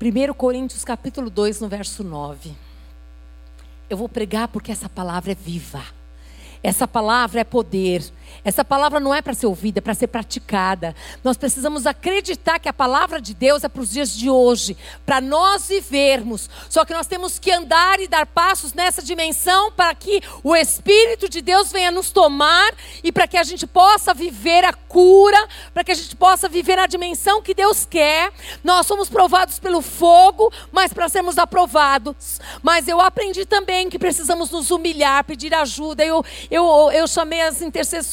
1 Coríntios capítulo 2, no verso 9. Eu vou pregar porque essa palavra é viva. Essa palavra é poder. Essa palavra não é para ser ouvida, é para ser praticada. Nós precisamos acreditar que a palavra de Deus é para os dias de hoje, para nós vivermos. Só que nós temos que andar e dar passos nessa dimensão para que o Espírito de Deus venha nos tomar e para que a gente possa viver a cura, para que a gente possa viver a dimensão que Deus quer. Nós somos provados pelo fogo, mas para sermos aprovados. Mas eu aprendi também que precisamos nos humilhar, pedir ajuda. Eu, eu, eu chamei as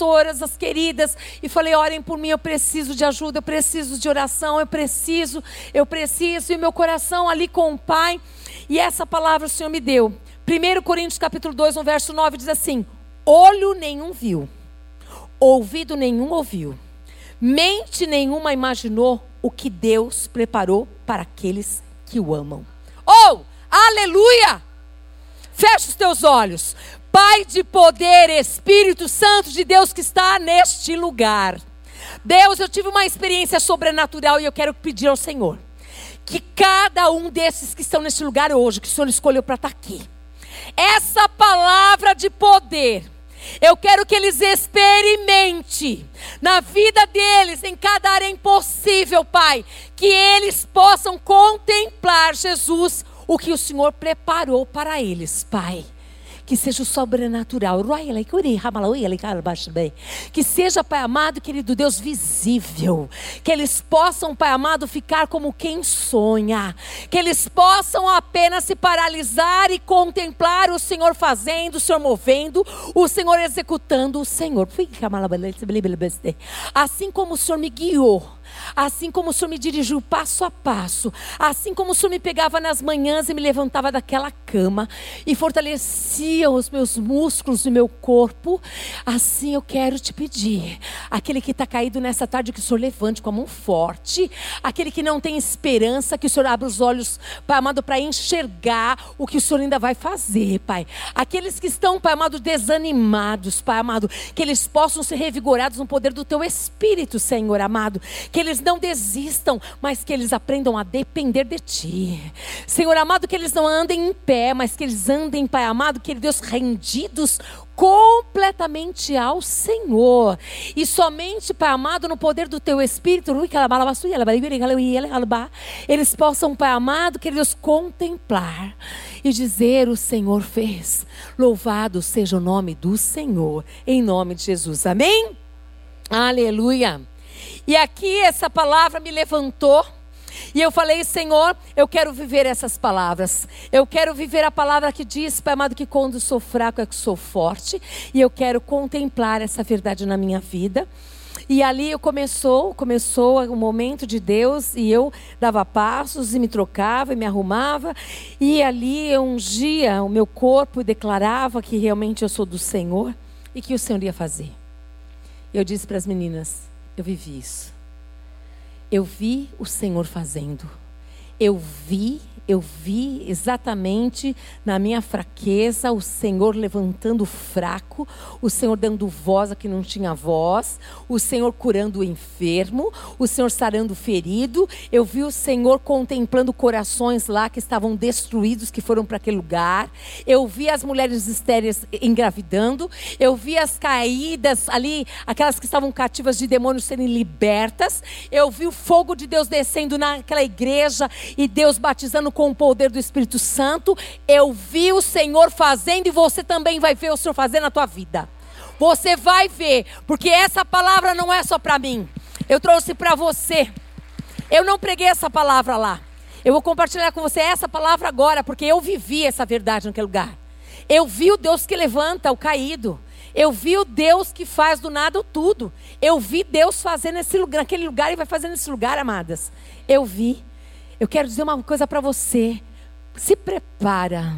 intercessoras, as queridas, e falei: orem por mim, eu preciso de ajuda, eu preciso de oração, eu preciso, eu preciso, e meu coração ali com o Pai. E essa palavra o Senhor me deu. 1 Coríntios capítulo 2, no verso 9, diz assim: Olho nenhum viu, ouvido nenhum ouviu, mente nenhuma imaginou o que Deus preparou para aqueles que o amam. Oh, aleluia! Feche os teus olhos. Pai de poder, Espírito Santo de Deus que está neste lugar. Deus, eu tive uma experiência sobrenatural e eu quero pedir ao Senhor que cada um desses que estão neste lugar hoje, que o Senhor escolheu para estar aqui, essa palavra de poder, eu quero que eles experimentem na vida deles, em cada área impossível, Pai, que eles possam contemplar, Jesus, o que o Senhor preparou para eles, Pai que seja o sobrenatural. Que seja, Pai amado, querido Deus, visível. Que eles possam, Pai amado, ficar como quem sonha. Que eles possam apenas se paralisar e contemplar o Senhor fazendo, o Senhor movendo, o Senhor executando, o Senhor. Assim como o Senhor me guiou Assim como o Senhor me dirigiu passo a passo, assim como o Senhor me pegava nas manhãs e me levantava daquela cama e fortalecia os meus músculos e meu corpo, assim eu quero te pedir. Aquele que está caído nessa tarde, que o Senhor levante com a mão forte. Aquele que não tem esperança, que o Senhor abra os olhos, Pai amado, para enxergar o que o Senhor ainda vai fazer, Pai. Aqueles que estão, Pai amado, desanimados, Pai amado, que eles possam ser revigorados no poder do Teu Espírito, Senhor amado. Que eles não desistam, mas que eles aprendam a depender de Ti. Senhor amado, que eles não andem em pé, mas que eles andem, Pai amado, que Deus rendidos completamente ao Senhor. E somente, Pai amado, no poder do Teu Espírito, eles possam, Pai amado, que Deus contemplar e dizer: O Senhor fez. Louvado seja o nome do Senhor, em nome de Jesus. Amém? Aleluia. E aqui essa palavra me levantou. E eu falei, Senhor, eu quero viver essas palavras. Eu quero viver a palavra que diz, Pai amado, que quando sou fraco é que sou forte. E eu quero contemplar essa verdade na minha vida. E ali começou, começou o momento de Deus e eu dava passos e me trocava e me arrumava. E ali eu ungia o meu corpo e declarava que realmente eu sou do Senhor e que o Senhor ia fazer. Eu disse para as meninas: eu vivi isso. Eu vi o Senhor fazendo. Eu vi eu vi exatamente na minha fraqueza o Senhor levantando o fraco, o Senhor dando voz a quem não tinha voz, o Senhor curando o enfermo, o Senhor sarando o ferido. Eu vi o Senhor contemplando corações lá que estavam destruídos, que foram para aquele lugar. Eu vi as mulheres estéreis engravidando. Eu vi as caídas ali, aquelas que estavam cativas de demônios serem libertas. Eu vi o fogo de Deus descendo naquela igreja e Deus batizando com o poder do Espírito Santo. Eu vi o Senhor fazendo e você também vai ver o Senhor fazendo na tua vida. Você vai ver, porque essa palavra não é só para mim. Eu trouxe para você. Eu não preguei essa palavra lá. Eu vou compartilhar com você essa palavra agora, porque eu vivi essa verdade naquele lugar. Eu vi o Deus que levanta o caído. Eu vi o Deus que faz do nada tudo. Eu vi Deus fazendo nesse lugar, naquele lugar e vai fazer nesse lugar, amadas. Eu vi. Eu quero dizer uma coisa para você. Se prepara.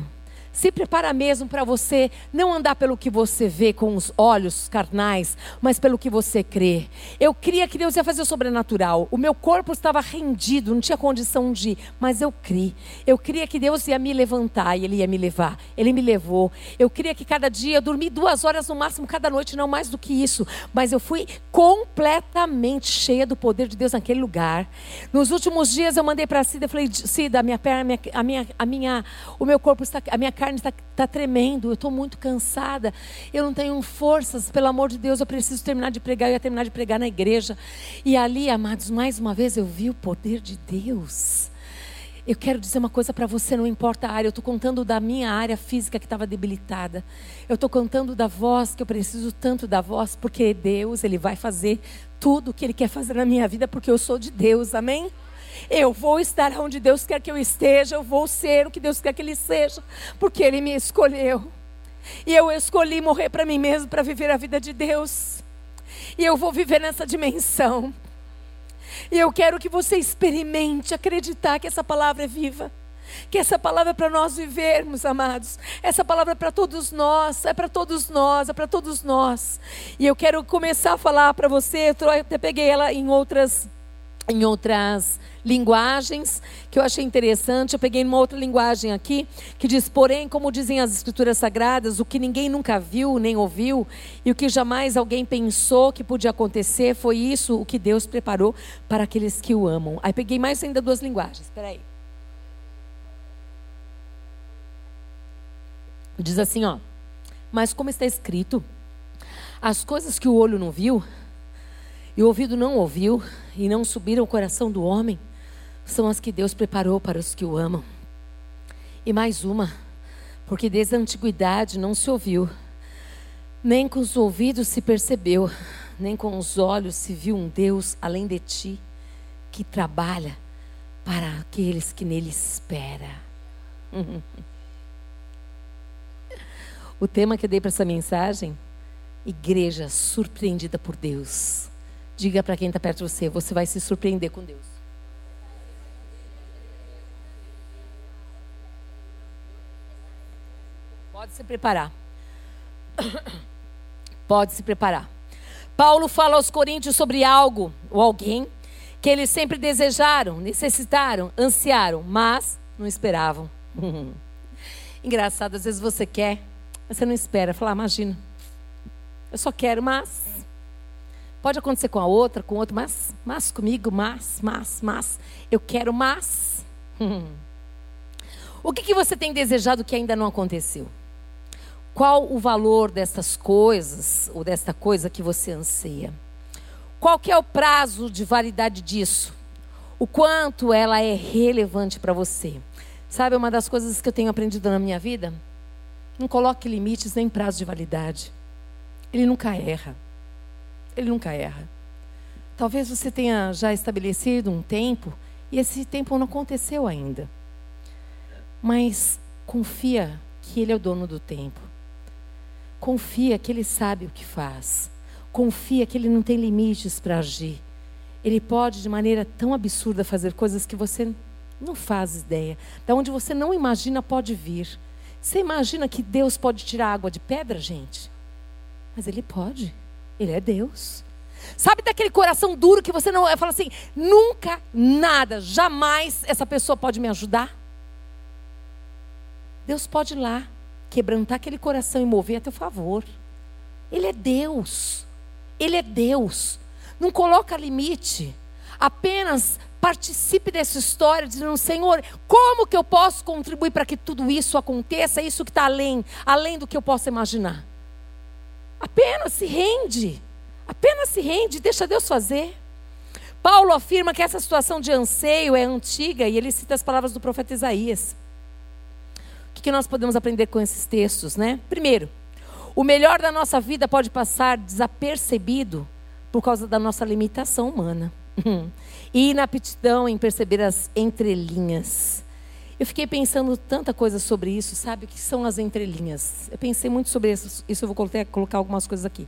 Se prepara mesmo para você não andar pelo que você vê com os olhos carnais, mas pelo que você crê. Eu cria que Deus ia fazer o sobrenatural. O meu corpo estava rendido, não tinha condição de ir, mas eu criei. Eu cria que Deus ia me levantar e Ele ia me levar. Ele me levou. Eu cria que cada dia eu dormi duas horas no máximo cada noite, não mais do que isso. Mas eu fui completamente cheia do poder de Deus naquele lugar. Nos últimos dias eu mandei para a Cida, eu falei, Cida, a minha perna, a minha, a minha, o meu corpo está, a minha está, está tremendo, eu estou muito cansada, eu não tenho forças, pelo amor de Deus, eu preciso terminar de pregar, eu ia terminar de pregar na igreja. E ali, amados, mais uma vez eu vi o poder de Deus. Eu quero dizer uma coisa para você, não importa a área, eu estou contando da minha área física que estava debilitada. Eu estou contando da voz, que eu preciso tanto da voz, porque Deus, Ele vai fazer tudo o que Ele quer fazer na minha vida, porque eu sou de Deus, amém? Eu vou estar onde Deus quer que eu esteja, eu vou ser o que Deus quer que Ele seja, porque Ele me escolheu. E eu escolhi morrer para mim mesmo, para viver a vida de Deus. E eu vou viver nessa dimensão. E eu quero que você experimente acreditar que essa palavra é viva. Que essa palavra é para nós vivermos, amados. Essa palavra é para todos nós, é para todos nós, é para todos nós. E eu quero começar a falar para você, eu até peguei ela em outras em outras linguagens que eu achei interessante. Eu peguei uma outra linguagem aqui que diz: Porém, como dizem as Escrituras Sagradas, o que ninguém nunca viu nem ouviu e o que jamais alguém pensou que podia acontecer foi isso o que Deus preparou para aqueles que o amam. Aí peguei mais ainda duas linguagens. Espera aí. Diz assim, ó. Mas como está escrito, as coisas que o olho não viu, e o ouvido não ouviu, e não subiram ao coração do homem, são as que Deus preparou para os que o amam. E mais uma, porque desde a antiguidade não se ouviu, nem com os ouvidos se percebeu, nem com os olhos se viu um Deus além de ti, que trabalha para aqueles que nele esperam. o tema que eu dei para essa mensagem, igreja surpreendida por Deus. Diga para quem está perto de você, você vai se surpreender com Deus. Pode se preparar. Pode se preparar. Paulo fala aos coríntios sobre algo ou alguém que eles sempre desejaram, necessitaram, ansiaram, mas não esperavam. Engraçado, às vezes você quer, mas você não espera. Falar, ah, imagina, eu só quero, mas Pode acontecer com a outra, com outro, mas, mas comigo, mas, mas, mas. Eu quero mas. O que, que você tem desejado que ainda não aconteceu? Qual o valor dessas coisas, ou desta coisa que você anseia? Qual que é o prazo de validade disso? O quanto ela é relevante para você? Sabe uma das coisas que eu tenho aprendido na minha vida? Não coloque limites nem prazo de validade. Ele nunca erra ele nunca erra. Talvez você tenha já estabelecido um tempo e esse tempo não aconteceu ainda. Mas confia que Ele é o dono do tempo. Confia que Ele sabe o que faz. Confia que Ele não tem limites para agir. Ele pode, de maneira tão absurda, fazer coisas que você não faz ideia. Da onde você não imagina, pode vir. Você imagina que Deus pode tirar água de pedra, gente? Mas Ele pode. Ele é Deus. Sabe daquele coração duro que você não fala assim, nunca, nada, jamais essa pessoa pode me ajudar? Deus pode ir lá, quebrantar aquele coração e mover a teu favor. Ele é Deus. Ele é Deus. Não coloca limite. Apenas participe dessa história, dizendo, Senhor, como que eu posso contribuir para que tudo isso aconteça, isso que está além, além do que eu possa imaginar? Apenas se rende. Apenas se rende, deixa Deus fazer. Paulo afirma que essa situação de anseio é antiga e ele cita as palavras do profeta Isaías. O que nós podemos aprender com esses textos, né? Primeiro, o melhor da nossa vida pode passar desapercebido por causa da nossa limitação humana e inaptidão em perceber as entrelinhas. Eu fiquei pensando tanta coisa sobre isso, sabe? O que são as entrelinhas? Eu pensei muito sobre isso, isso eu vou colocar, colocar algumas coisas aqui.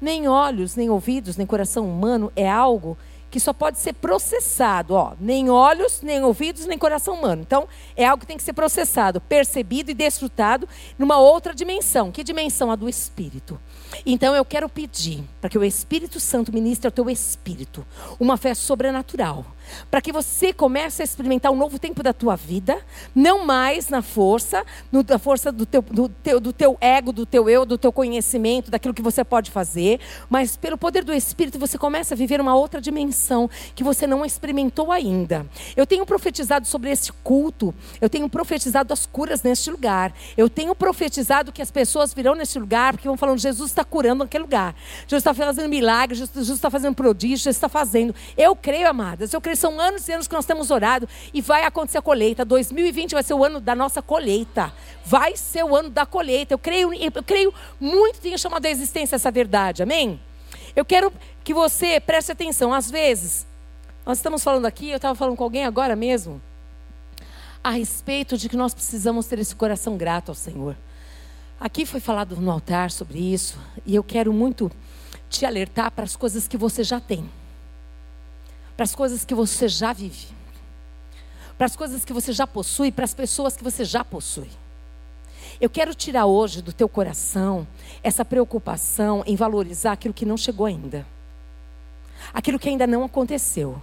Nem olhos, nem ouvidos, nem coração humano é algo que só pode ser processado, ó, nem olhos, nem ouvidos, nem coração humano. Então, é algo que tem que ser processado, percebido e desfrutado numa outra dimensão. Que dimensão? A do espírito. Então, eu quero pedir para que o Espírito Santo ministre ao teu espírito uma fé sobrenatural para que você comece a experimentar um novo tempo da tua vida, não mais na força, no, na força do teu, do, teu, do teu ego, do teu eu, do teu conhecimento, daquilo que você pode fazer, mas pelo poder do Espírito você começa a viver uma outra dimensão que você não experimentou ainda. Eu tenho profetizado sobre esse culto, eu tenho profetizado as curas neste lugar, eu tenho profetizado que as pessoas virão neste lugar porque vão falando: Jesus está curando naquele lugar, Jesus está fazendo milagres, Jesus está fazendo prodígios, Jesus está fazendo. Eu creio, amadas, eu creio são anos e anos que nós temos orado e vai acontecer a colheita. 2020 vai ser o ano da nossa colheita. Vai ser o ano da colheita. Eu creio, eu creio muito tenha chamado a existência essa verdade. Amém? Eu quero que você preste atenção. Às vezes, nós estamos falando aqui, eu estava falando com alguém agora mesmo, a respeito de que nós precisamos ter esse coração grato ao Senhor. Aqui foi falado no altar sobre isso, e eu quero muito te alertar para as coisas que você já tem para as coisas que você já vive, para as coisas que você já possui, para as pessoas que você já possui. Eu quero tirar hoje do teu coração essa preocupação em valorizar aquilo que não chegou ainda, aquilo que ainda não aconteceu.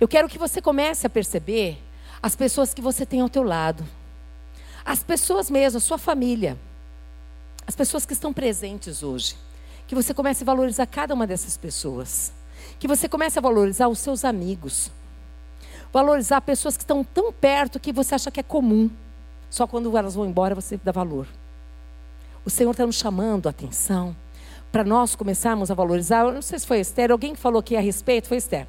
Eu quero que você comece a perceber as pessoas que você tem ao teu lado, as pessoas mesmo, a sua família, as pessoas que estão presentes hoje. Que você comece a valorizar cada uma dessas pessoas que você comece a valorizar os seus amigos. Valorizar pessoas que estão tão perto que você acha que é comum. Só quando elas vão embora você dá valor. O Senhor está nos chamando a atenção para nós começarmos a valorizar. Eu não sei se foi Esther, alguém que falou aqui a respeito, foi Esther.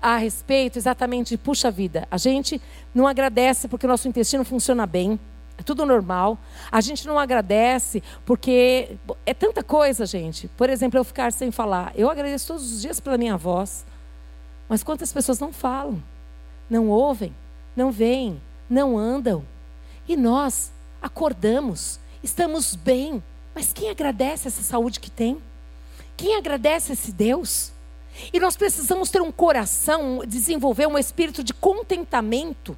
A respeito exatamente de, puxa vida, a gente não agradece porque o nosso intestino funciona bem. É tudo normal. A gente não agradece porque é tanta coisa, gente. Por exemplo, eu ficar sem falar. Eu agradeço todos os dias pela minha voz. Mas quantas pessoas não falam, não ouvem, não veem, não andam? E nós acordamos, estamos bem. Mas quem agradece essa saúde que tem? Quem agradece esse Deus? E nós precisamos ter um coração, desenvolver um espírito de contentamento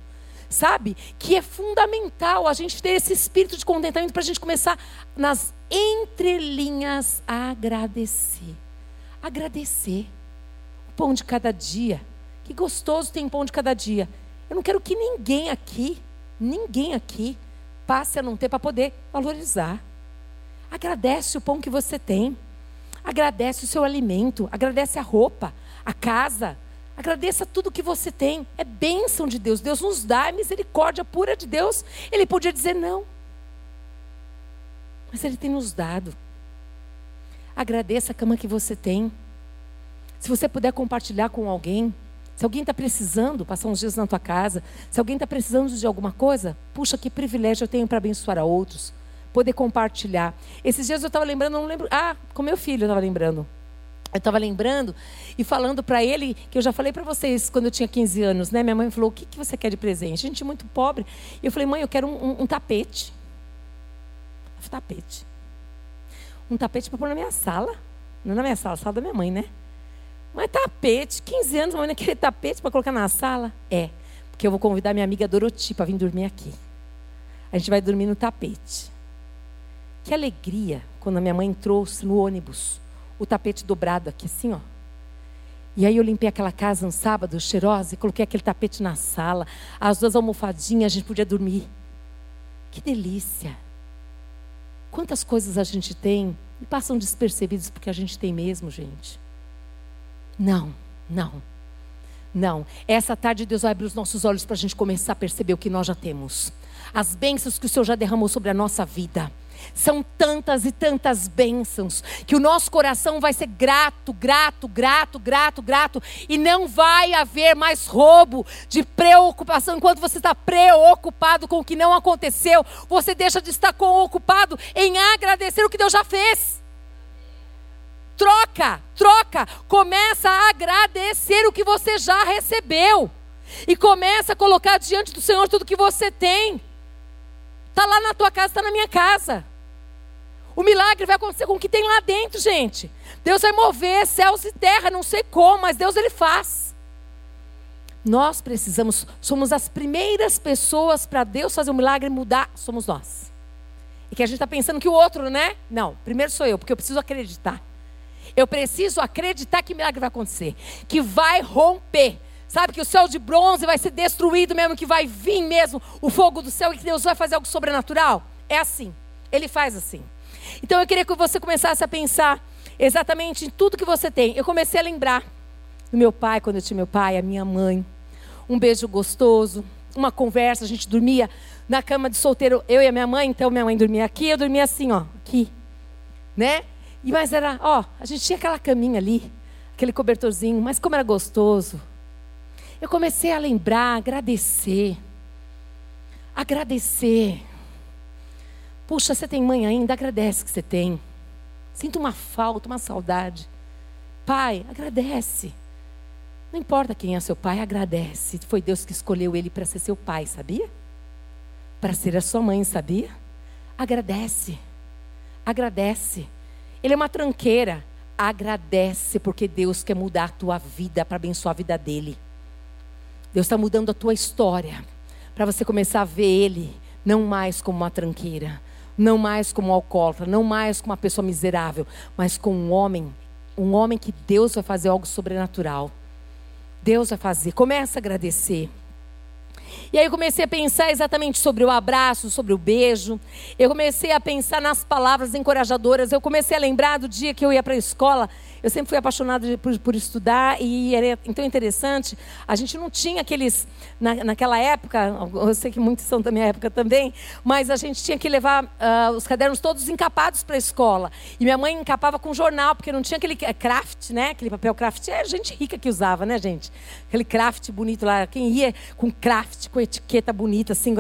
sabe? Que é fundamental a gente ter esse espírito de contentamento para a gente começar nas entrelinhas a agradecer. Agradecer. O pão de cada dia. Que gostoso tem pão de cada dia. Eu não quero que ninguém aqui, ninguém aqui, passe a não ter para poder valorizar. Agradece o pão que você tem. Agradece o seu alimento. Agradece a roupa, a casa, Agradeça tudo que você tem. É bênção de Deus. Deus nos dá a misericórdia pura de Deus. Ele podia dizer não. Mas Ele tem nos dado. Agradeça a cama que você tem. Se você puder compartilhar com alguém. Se alguém está precisando, passar uns dias na tua casa. Se alguém está precisando de alguma coisa, puxa, que privilégio eu tenho para abençoar a outros. Poder compartilhar. Esses dias eu estava lembrando, não lembro. Ah, com meu filho eu estava lembrando. Eu estava lembrando e falando para ele, que eu já falei para vocês quando eu tinha 15 anos, né? Minha mãe falou: O que, que você quer de presente? A gente é muito pobre. E eu falei: Mãe, eu quero um, um, um tapete. Um tapete. Um tapete para pôr na minha sala. Não na minha sala, sala da minha mãe, né? Mas tapete, 15 anos, mãe, querer tapete para colocar na sala? É, porque eu vou convidar minha amiga Doroti para vir dormir aqui. A gente vai dormir no tapete. Que alegria quando a minha mãe trouxe no ônibus o tapete dobrado aqui, assim, ó. E aí eu limpei aquela casa um sábado, cheirosa, e coloquei aquele tapete na sala, as duas almofadinhas, a gente podia dormir. Que delícia! Quantas coisas a gente tem e passam despercebidas porque a gente tem mesmo, gente. Não, não, não. Essa tarde Deus vai abrir os nossos olhos para a gente começar a perceber o que nós já temos. As bênçãos que o Senhor já derramou sobre a nossa vida. São tantas e tantas bênçãos que o nosso coração vai ser grato, grato, grato, grato, grato. E não vai haver mais roubo de preocupação. Enquanto você está preocupado com o que não aconteceu, você deixa de estar ocupado em agradecer o que Deus já fez. Troca, troca. Começa a agradecer o que você já recebeu. E começa a colocar diante do Senhor tudo que você tem. Está lá na tua casa, está na minha casa. O milagre vai acontecer com o que tem lá dentro, gente. Deus vai mover céus e terra, não sei como, mas Deus ele faz. Nós precisamos, somos as primeiras pessoas para Deus fazer um milagre e mudar, somos nós. E que a gente está pensando que o outro, né? Não, primeiro sou eu, porque eu preciso acreditar. Eu preciso acreditar que milagre vai acontecer, que vai romper. Sabe que o céu de bronze vai ser destruído mesmo, que vai vir mesmo o fogo do céu e que Deus vai fazer algo sobrenatural? É assim. Ele faz assim. Então eu queria que você começasse a pensar exatamente em tudo que você tem. Eu comecei a lembrar do meu pai, quando eu tinha meu pai, a minha mãe. Um beijo gostoso, uma conversa, a gente dormia na cama de solteiro, eu e a minha mãe, então minha mãe dormia aqui, eu dormia assim, ó, aqui. Né? E mas era, ó, a gente tinha aquela caminha ali, aquele cobertorzinho, mas como era gostoso. Eu comecei a lembrar, agradecer. Agradecer. Puxa, você tem mãe ainda? Agradece que você tem. Sinto uma falta, uma saudade. Pai, agradece. Não importa quem é seu pai, agradece. Foi Deus que escolheu ele para ser seu pai, sabia? Para ser a sua mãe, sabia? Agradece. Agradece. Ele é uma tranqueira. Agradece, porque Deus quer mudar a tua vida para abençoar a vida dele. Deus está mudando a tua história para você começar a ver Ele não mais como uma tranqueira, não mais como um alcoólatra, não mais como uma pessoa miserável, mas como um homem, um homem que Deus vai fazer algo sobrenatural. Deus vai fazer. Começa a agradecer. E aí eu comecei a pensar exatamente sobre o abraço, sobre o beijo. Eu comecei a pensar nas palavras encorajadoras. Eu comecei a lembrar do dia que eu ia para a escola eu sempre fui apaixonada por, por, estudar e era então interessante. A gente não tinha aqueles. Na, naquela época, eu sei que muitos são da minha época também, mas a gente tinha que levar uh, os cadernos todos encapados para a escola. E minha mãe encapava com jornal, porque não tinha aquele craft, né? Aquele papel craft. É gente rica que usava, né, gente? Aquele craft bonito lá. Quem ia com craft, com etiqueta bonita, assim.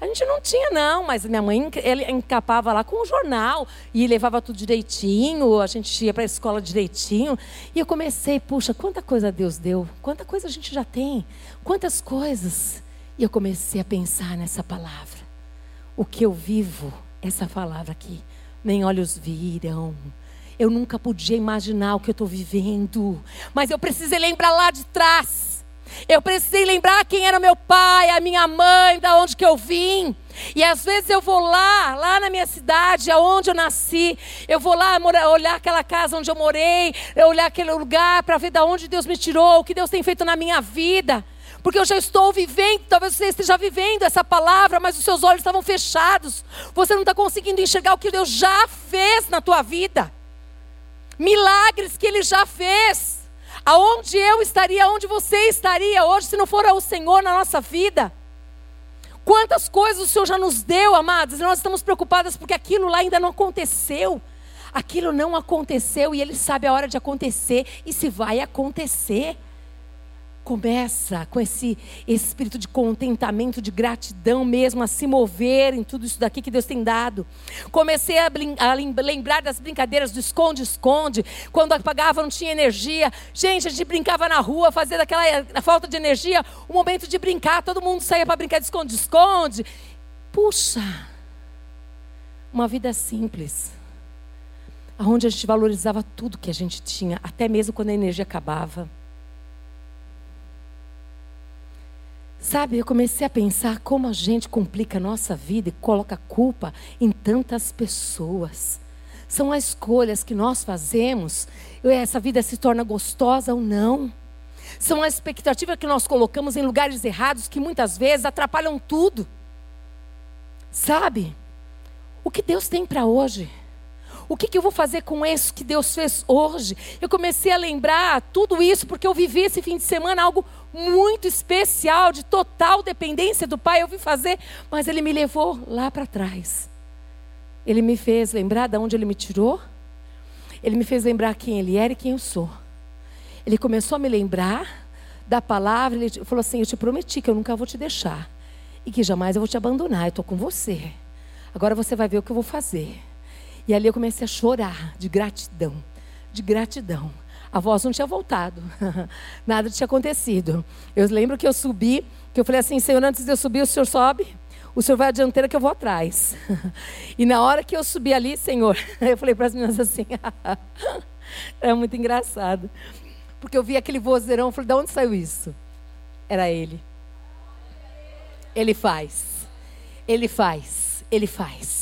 A gente não tinha, não, mas minha mãe ele encapava lá com o jornal e levava tudo direitinho. A gente ia para a escola direitinho e eu comecei, puxa, quanta coisa Deus deu, quanta coisa a gente já tem, quantas coisas. E eu comecei a pensar nessa palavra. O que eu vivo, essa palavra aqui, nem olhos viram. Eu nunca podia imaginar o que eu estou vivendo, mas eu precisei lembrar lá de trás eu precisei lembrar quem era meu pai, a minha mãe, da onde que eu vim. E às vezes eu vou lá, lá na minha cidade, aonde eu nasci, eu vou lá olhar aquela casa onde eu morei, olhar aquele lugar para ver de onde Deus me tirou, o que Deus tem feito na minha vida. Porque eu já estou vivendo, talvez você esteja vivendo essa palavra, mas os seus olhos estavam fechados. Você não está conseguindo enxergar o que Deus já fez na tua vida. Milagres que Ele já fez. Aonde eu estaria, aonde você estaria hoje, se não for o Senhor na nossa vida? Quantas coisas o Senhor já nos deu, amados, e nós estamos preocupadas porque aquilo lá ainda não aconteceu. Aquilo não aconteceu e Ele sabe a hora de acontecer e se vai acontecer. Começa com esse espírito de contentamento, de gratidão mesmo, a se mover em tudo isso daqui que Deus tem dado. Comecei a, a lembrar das brincadeiras do esconde-esconde, quando apagava, não tinha energia. Gente, a gente brincava na rua, fazia daquela falta de energia o momento de brincar, todo mundo saía para brincar de esconde-esconde. Puxa, uma vida simples, onde a gente valorizava tudo que a gente tinha, até mesmo quando a energia acabava. Sabe, eu comecei a pensar como a gente complica a nossa vida e coloca culpa em tantas pessoas. São as escolhas que nós fazemos, essa vida se torna gostosa ou não. São as expectativas que nós colocamos em lugares errados que muitas vezes atrapalham tudo. Sabe? O que Deus tem para hoje? O que, que, eu vou fazer com isso que Deus fez hoje? Eu comecei a lembrar tudo isso porque eu vivi esse fim de semana algo muito especial, de total dependência do Pai. Eu vim fazer, mas Ele me levou lá para trás. Ele me fez lembrar de onde Ele me tirou. Ele me fez lembrar quem Ele era e quem eu sou. Ele começou a me lembrar da palavra. Ele falou assim: Eu te prometi que eu nunca vou te deixar e que jamais eu vou te abandonar. Eu estou com você. Agora você vai ver o que eu vou fazer. E ali eu comecei a chorar de gratidão, de gratidão. A voz não tinha voltado, nada tinha acontecido. Eu lembro que eu subi, que eu falei assim: Senhor, antes de eu subir, o Senhor sobe, o Senhor vai à dianteira que eu vou atrás. e na hora que eu subi ali, Senhor, eu falei para as meninas assim: é muito engraçado. Porque eu vi aquele vozeirão, falei, de onde saiu isso? Era ele. Ele faz. Ele faz. Ele faz.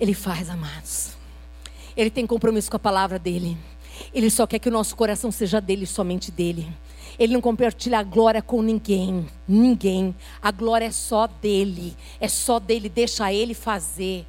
Ele faz, amados. Ele tem compromisso com a palavra dele. Ele só quer que o nosso coração seja dele, somente dele. Ele não compartilha a glória com ninguém, ninguém. A glória é só dele, é só dele, deixa ele fazer.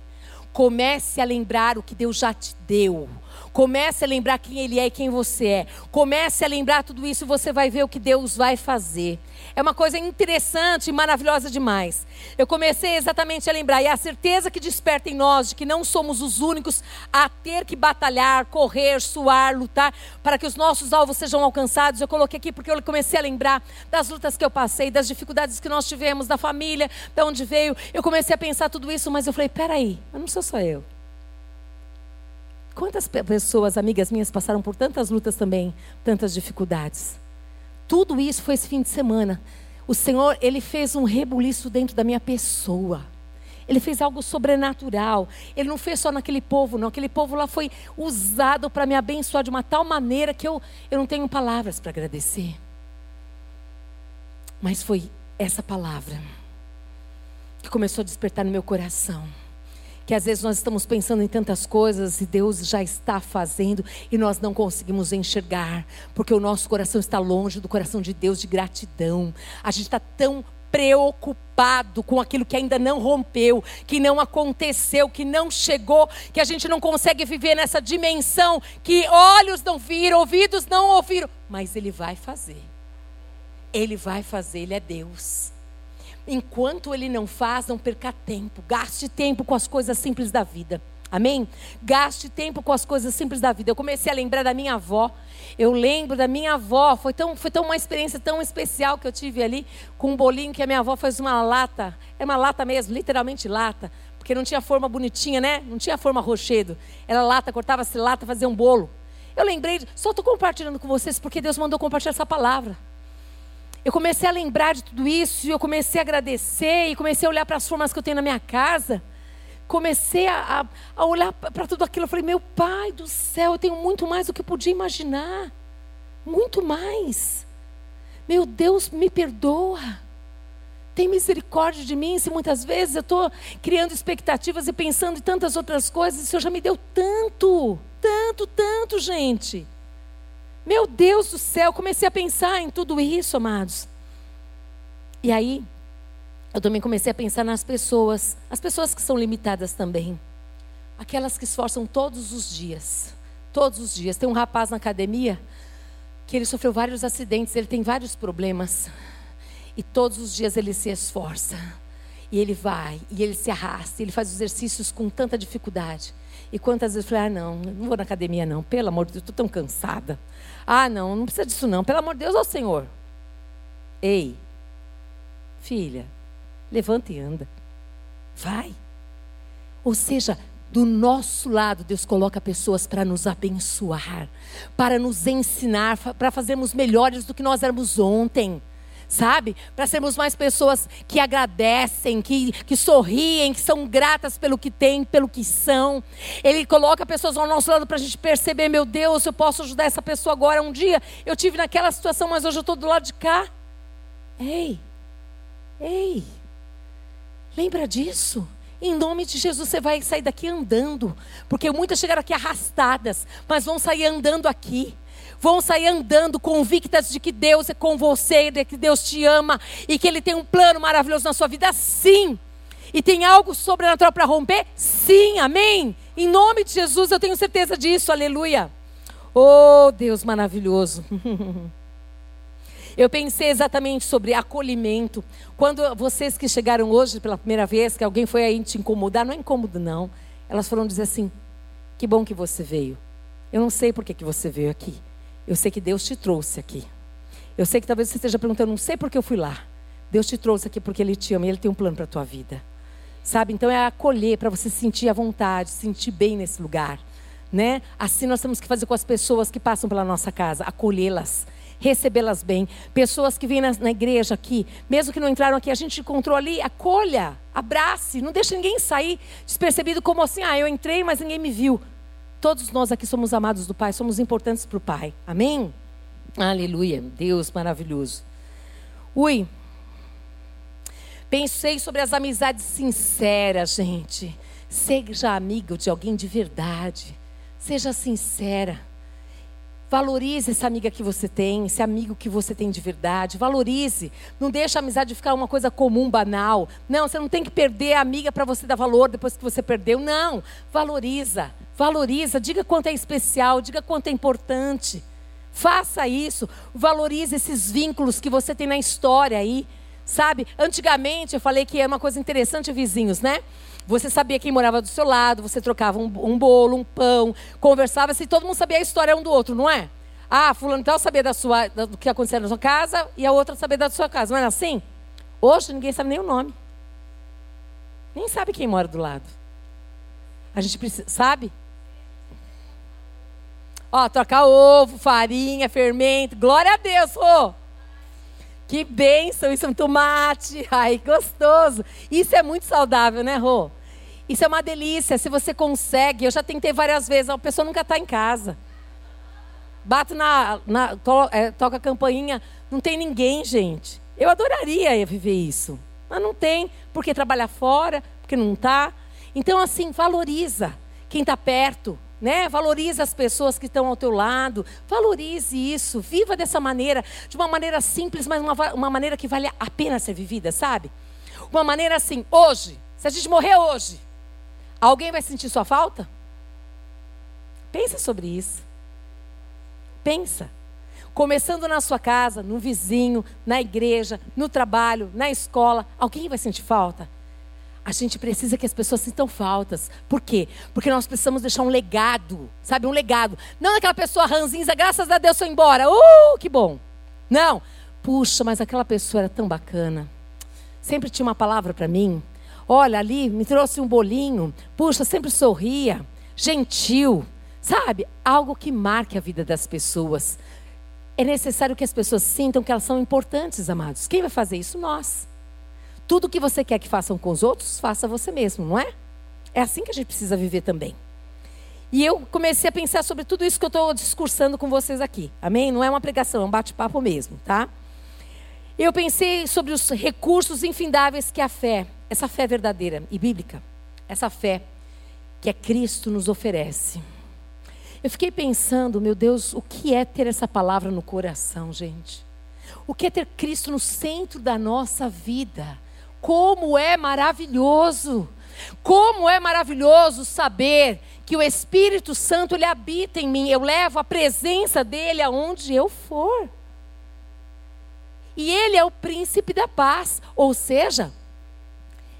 Comece a lembrar o que Deus já te deu. Comece a lembrar quem Ele é e quem você é. Comece a lembrar tudo isso e você vai ver o que Deus vai fazer. É uma coisa interessante e maravilhosa demais. Eu comecei exatamente a lembrar, e a certeza que desperta em nós de que não somos os únicos a ter que batalhar, correr, suar, lutar, para que os nossos alvos sejam alcançados. Eu coloquei aqui porque eu comecei a lembrar das lutas que eu passei, das dificuldades que nós tivemos, da família, de onde veio. Eu comecei a pensar tudo isso, mas eu falei: peraí, mas não sou só eu. Quantas pessoas, amigas minhas, passaram por tantas lutas também, tantas dificuldades? Tudo isso foi esse fim de semana. O Senhor, Ele fez um rebuliço dentro da minha pessoa. Ele fez algo sobrenatural. Ele não fez só naquele povo, não. Aquele povo lá foi usado para me abençoar de uma tal maneira que eu, eu não tenho palavras para agradecer. Mas foi essa palavra que começou a despertar no meu coração que às vezes nós estamos pensando em tantas coisas e Deus já está fazendo e nós não conseguimos enxergar, porque o nosso coração está longe do coração de Deus de gratidão. A gente está tão preocupado com aquilo que ainda não rompeu, que não aconteceu, que não chegou, que a gente não consegue viver nessa dimensão que olhos não viram, ouvidos não ouviram, mas Ele vai fazer. Ele vai fazer, Ele é Deus. Enquanto ele não faz, não perca tempo. Gaste tempo com as coisas simples da vida. Amém? Gaste tempo com as coisas simples da vida. Eu comecei a lembrar da minha avó. Eu lembro da minha avó. Foi tão, foi tão uma experiência tão especial que eu tive ali com um bolinho que a minha avó fez uma lata. É uma lata mesmo, literalmente lata. Porque não tinha forma bonitinha, né? Não tinha forma rochedo. Era lata, cortava-se lata, fazia um bolo. Eu lembrei, só estou compartilhando com vocês porque Deus mandou compartilhar essa palavra. Eu comecei a lembrar de tudo isso, e eu comecei a agradecer, e comecei a olhar para as formas que eu tenho na minha casa. Comecei a, a, a olhar para tudo aquilo. Eu falei, meu pai do céu, eu tenho muito mais do que eu podia imaginar. Muito mais. Meu Deus, me perdoa. Tem misericórdia de mim, se muitas vezes eu estou criando expectativas e pensando em tantas outras coisas, o Senhor já me deu tanto, tanto, tanto, gente. Meu Deus do céu, comecei a pensar em tudo isso, amados. E aí, eu também comecei a pensar nas pessoas, as pessoas que são limitadas também. Aquelas que esforçam todos os dias. Todos os dias. Tem um rapaz na academia que ele sofreu vários acidentes, ele tem vários problemas. E todos os dias ele se esforça. E ele vai, e ele se arrasta, e ele faz exercícios com tanta dificuldade. E quantas vezes eu falei, ah, não, não vou na academia não, pelo amor de Deus, estou tão cansada. Ah, não, não precisa disso não. Pelo amor de Deus, ó Senhor. Ei, filha, levanta e anda. Vai. Ou seja, do nosso lado, Deus coloca pessoas para nos abençoar, para nos ensinar, para fazermos melhores do que nós éramos ontem sabe? Para sermos mais pessoas que agradecem, que, que sorriem, que são gratas pelo que têm, pelo que são. Ele coloca pessoas ao nosso lado para a gente perceber, meu Deus, eu posso ajudar essa pessoa agora. Um dia eu tive naquela situação, mas hoje eu estou do lado de cá. Ei, ei, lembra disso? Em nome de Jesus, você vai sair daqui andando. Porque muitas chegaram aqui arrastadas, mas vão sair andando aqui vão sair andando convictas de que Deus é com você, de que Deus te ama e que Ele tem um plano maravilhoso na sua vida, sim. E tem algo sobrenatural para romper? Sim, amém. Em nome de Jesus, eu tenho certeza disso, aleluia. Oh, Deus maravilhoso. Eu pensei exatamente sobre acolhimento. Quando vocês que chegaram hoje pela primeira vez, que alguém foi aí te incomodar, não é incômodo não. Elas foram dizer assim: "Que bom que você veio. Eu não sei por que, que você veio aqui. Eu sei que Deus te trouxe aqui. Eu sei que talvez você esteja perguntando, não sei por que eu fui lá. Deus te trouxe aqui porque Ele te ama e Ele tem um plano para a tua vida. Sabe? Então é acolher para você sentir a vontade, sentir bem nesse lugar. Né? Assim nós temos que fazer com as pessoas que passam pela nossa casa, acolhê-las, recebê-las bem. Pessoas que vêm na, na, igreja aqui, mesmo que não entraram aqui, a gente encontrou ali, acolha, abrace, não deixe ninguém sair despercebido como assim, ah, eu entrei, mas ninguém me viu. Todos nós aqui somos amados do Pai, somos importantes para o Pai. Amém? Aleluia. Deus maravilhoso. Ui. Pensei sobre as amizades sinceras, gente. Seja amigo de alguém de verdade. Seja sincera. Valorize essa amiga que você tem, esse amigo que você tem de verdade. Valorize. Não deixe a amizade ficar uma coisa comum, banal. Não, você não tem que perder a amiga para você dar valor depois que você perdeu. Não. Valoriza. Valoriza. Diga quanto é especial, diga quanto é importante. Faça isso. Valorize esses vínculos que você tem na história aí. Sabe? Antigamente eu falei que é uma coisa interessante, vizinhos, né? Você sabia quem morava do seu lado, você trocava um, um bolo, um pão, conversava, se todo mundo sabia a história um do outro, não é? Ah, fulano tal sabia da sua, do que acontecia na sua casa e a outra sabia da sua casa. Não é assim? Hoje ninguém sabe nem o nome. Nem sabe quem mora do lado. A gente precisa, sabe? Ó, trocar ovo, farinha, fermento. Glória a Deus, ô! Que bênção, isso é um tomate. Ai, gostoso. Isso é muito saudável, né, Rô? Isso é uma delícia, se você consegue. Eu já tentei várias vezes, a pessoa nunca está em casa. Bato na. na to, é, toca a campainha, não tem ninguém, gente. Eu adoraria viver isso. Mas não tem, porque trabalha fora, porque não está. Então, assim, valoriza quem está perto, né? Valoriza as pessoas que estão ao teu lado. Valorize isso. Viva dessa maneira, de uma maneira simples, mas uma, uma maneira que vale a pena ser vivida, sabe? Uma maneira assim, hoje, se a gente morrer hoje, Alguém vai sentir sua falta? Pensa sobre isso. Pensa. Começando na sua casa, no vizinho, na igreja, no trabalho, na escola, alguém vai sentir falta? A gente precisa que as pessoas sintam faltas. Por quê? Porque nós precisamos deixar um legado, sabe? Um legado. Não aquela pessoa ranzinza, graças a Deus foi embora. Uh, que bom. Não. Puxa, mas aquela pessoa era tão bacana. Sempre tinha uma palavra para mim. Olha, ali me trouxe um bolinho. Puxa, sempre sorria. Gentil. Sabe? Algo que marque a vida das pessoas. É necessário que as pessoas sintam que elas são importantes, amados. Quem vai fazer isso? Nós. Tudo que você quer que façam com os outros, faça você mesmo, não é? É assim que a gente precisa viver também. E eu comecei a pensar sobre tudo isso que eu estou discursando com vocês aqui. Amém? Não é uma pregação, é um bate-papo mesmo, tá? Eu pensei sobre os recursos infindáveis que a fé essa fé verdadeira e bíblica, essa fé que é Cristo nos oferece. Eu fiquei pensando, meu Deus, o que é ter essa palavra no coração, gente? O que é ter Cristo no centro da nossa vida? Como é maravilhoso! Como é maravilhoso saber que o Espírito Santo ele habita em mim, eu levo a presença dele aonde eu for. E ele é o príncipe da paz, ou seja,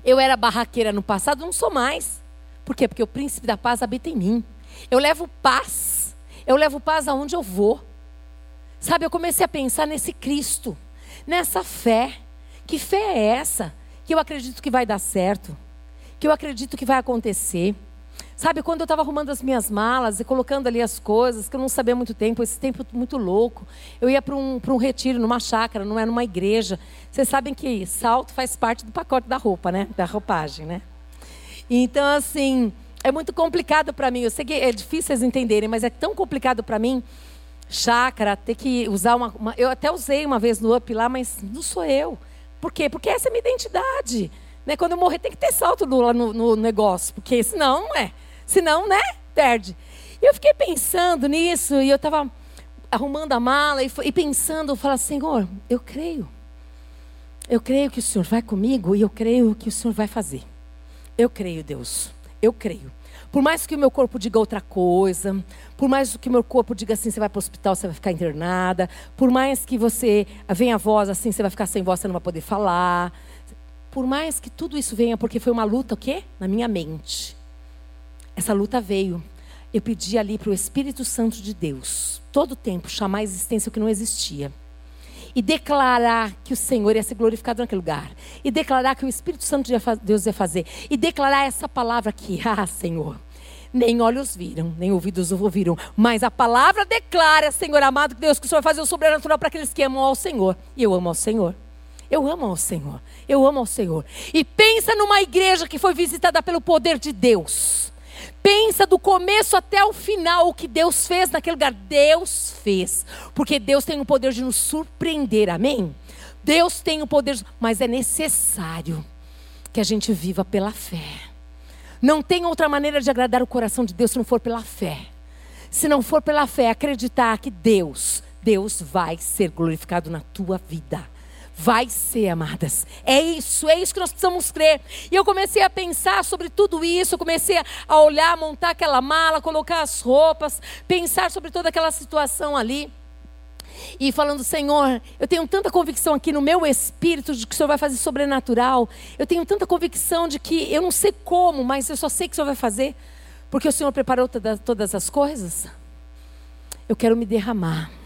eu era barraqueira no passado, não sou mais. Por quê? Porque o príncipe da paz habita em mim. Eu levo paz. Eu levo paz aonde eu vou. Sabe, eu comecei a pensar nesse Cristo, nessa fé. Que fé é essa? Que eu acredito que vai dar certo. Que eu acredito que vai acontecer. Sabe, quando eu estava arrumando as minhas malas e colocando ali as coisas, que eu não sabia muito tempo, esse tempo muito louco, eu ia para um, um retiro, numa chácara, não é numa igreja. Vocês sabem que salto faz parte do pacote da roupa, né? Da roupagem, né? Então, assim, é muito complicado para mim. Eu sei que é difícil vocês entenderem, mas é tão complicado para mim. Chácara, ter que usar uma, uma, Eu até usei uma vez no up lá, mas não sou eu. Por quê? Porque essa é a minha identidade. Né? Quando eu morrer, tem que ter salto no, no, no negócio, porque senão não é. Senão, né? Perde. E eu fiquei pensando nisso, e eu estava arrumando a mala e, e pensando, falar, Senhor, eu creio. Eu creio que o Senhor vai comigo e eu creio que o Senhor vai fazer. Eu creio, Deus. Eu creio. Por mais que o meu corpo diga outra coisa, por mais que o meu corpo diga assim, você vai para o hospital, você vai ficar internada, por mais que você venha a voz assim, você vai ficar sem voz, você não vai poder falar. Por mais que tudo isso venha, porque foi uma luta o quê? Na minha mente. Essa luta veio. Eu pedi ali para o Espírito Santo de Deus, todo o tempo, chamar a existência o que não existia. E declarar que o Senhor ia ser glorificado naquele lugar. E declarar que o Espírito Santo de Deus ia fazer. E declarar essa palavra aqui. Ah, Senhor. Nem olhos viram, nem ouvidos ouviram. Mas a palavra declara, Senhor amado, Deus, que o Senhor vai fazer o sobrenatural para aqueles que amam ao Senhor. E eu amo ao Senhor. Eu amo ao Senhor. Eu amo ao Senhor. E pensa numa igreja que foi visitada pelo poder de Deus. Pensa do começo até o final o que Deus fez naquele lugar. Deus fez. Porque Deus tem o poder de nos surpreender. Amém? Deus tem o poder, mas é necessário que a gente viva pela fé. Não tem outra maneira de agradar o coração de Deus se não for pela fé. Se não for pela fé, acreditar que Deus, Deus vai ser glorificado na tua vida. Vai ser, amadas. É isso, é isso que nós precisamos crer. E eu comecei a pensar sobre tudo isso, comecei a olhar, montar aquela mala, colocar as roupas, pensar sobre toda aquela situação ali. E falando, Senhor, eu tenho tanta convicção aqui no meu espírito de que o Senhor vai fazer sobrenatural. Eu tenho tanta convicção de que eu não sei como, mas eu só sei que o Senhor vai fazer, porque o Senhor preparou toda, todas as coisas. Eu quero me derramar.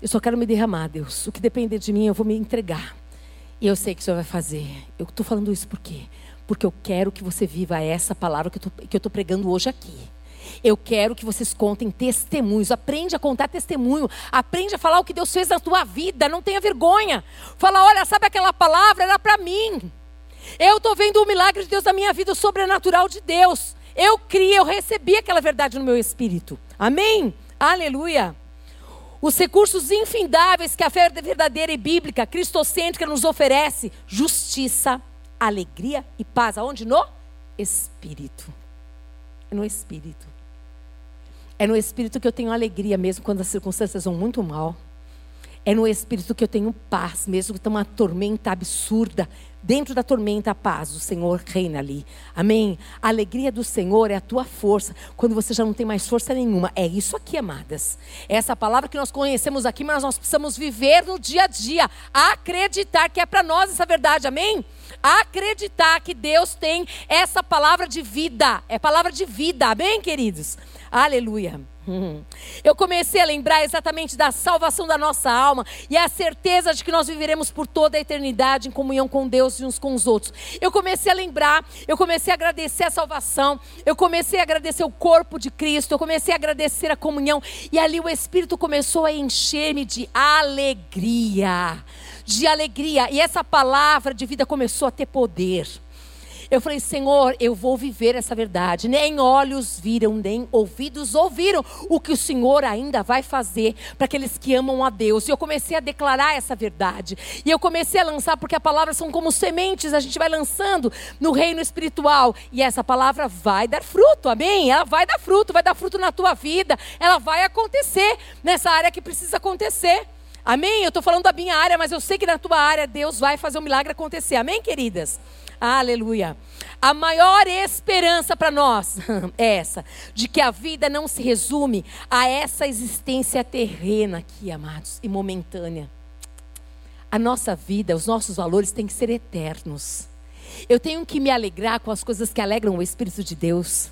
Eu só quero me derramar, Deus. O que depender de mim, eu vou me entregar. E eu sei que o Senhor vai fazer. Eu estou falando isso por quê? Porque eu quero que você viva essa palavra que eu estou pregando hoje aqui. Eu quero que vocês contem testemunhos. Aprende a contar testemunho. Aprende a falar o que Deus fez na tua vida. Não tenha vergonha. Fala, olha, sabe aquela palavra? Era para mim. Eu estou vendo o milagre de Deus na minha vida, o sobrenatural de Deus. Eu criei, eu recebi aquela verdade no meu espírito. Amém? Aleluia os recursos infindáveis que a fé verdadeira e bíblica, cristocêntrica, nos oferece: justiça, alegria e paz. Aonde? No Espírito. É no Espírito. É no Espírito que eu tenho alegria, mesmo quando as circunstâncias vão muito mal. É no Espírito que eu tenho paz, mesmo que está uma tormenta absurda. Dentro da tormenta, a paz do Senhor reina ali. Amém? A alegria do Senhor é a tua força. Quando você já não tem mais força nenhuma. É isso aqui, amadas. É essa palavra que nós conhecemos aqui, mas nós precisamos viver no dia a dia. Acreditar que é para nós essa verdade. Amém? Acreditar que Deus tem essa palavra de vida. É palavra de vida. Amém, queridos? Aleluia. Eu comecei a lembrar exatamente da salvação da nossa alma e a certeza de que nós viveremos por toda a eternidade em comunhão com Deus e uns com os outros. Eu comecei a lembrar, eu comecei a agradecer a salvação, eu comecei a agradecer o corpo de Cristo, eu comecei a agradecer a comunhão e ali o Espírito começou a encher-me de alegria. De alegria, e essa palavra de vida começou a ter poder. Eu falei, Senhor, eu vou viver essa verdade. Nem olhos viram, nem ouvidos ouviram o que o Senhor ainda vai fazer para aqueles que amam a Deus. E eu comecei a declarar essa verdade. E eu comecei a lançar, porque a palavra são como sementes, a gente vai lançando no reino espiritual. E essa palavra vai dar fruto, amém? Ela vai dar fruto, vai dar fruto na tua vida. Ela vai acontecer nessa área que precisa acontecer. Amém? Eu estou falando da minha área, mas eu sei que na tua área Deus vai fazer um milagre acontecer. Amém, queridas? Aleluia. A maior esperança para nós é essa, de que a vida não se resume a essa existência terrena aqui, amados, e momentânea. A nossa vida, os nossos valores têm que ser eternos. Eu tenho que me alegrar com as coisas que alegram o Espírito de Deus.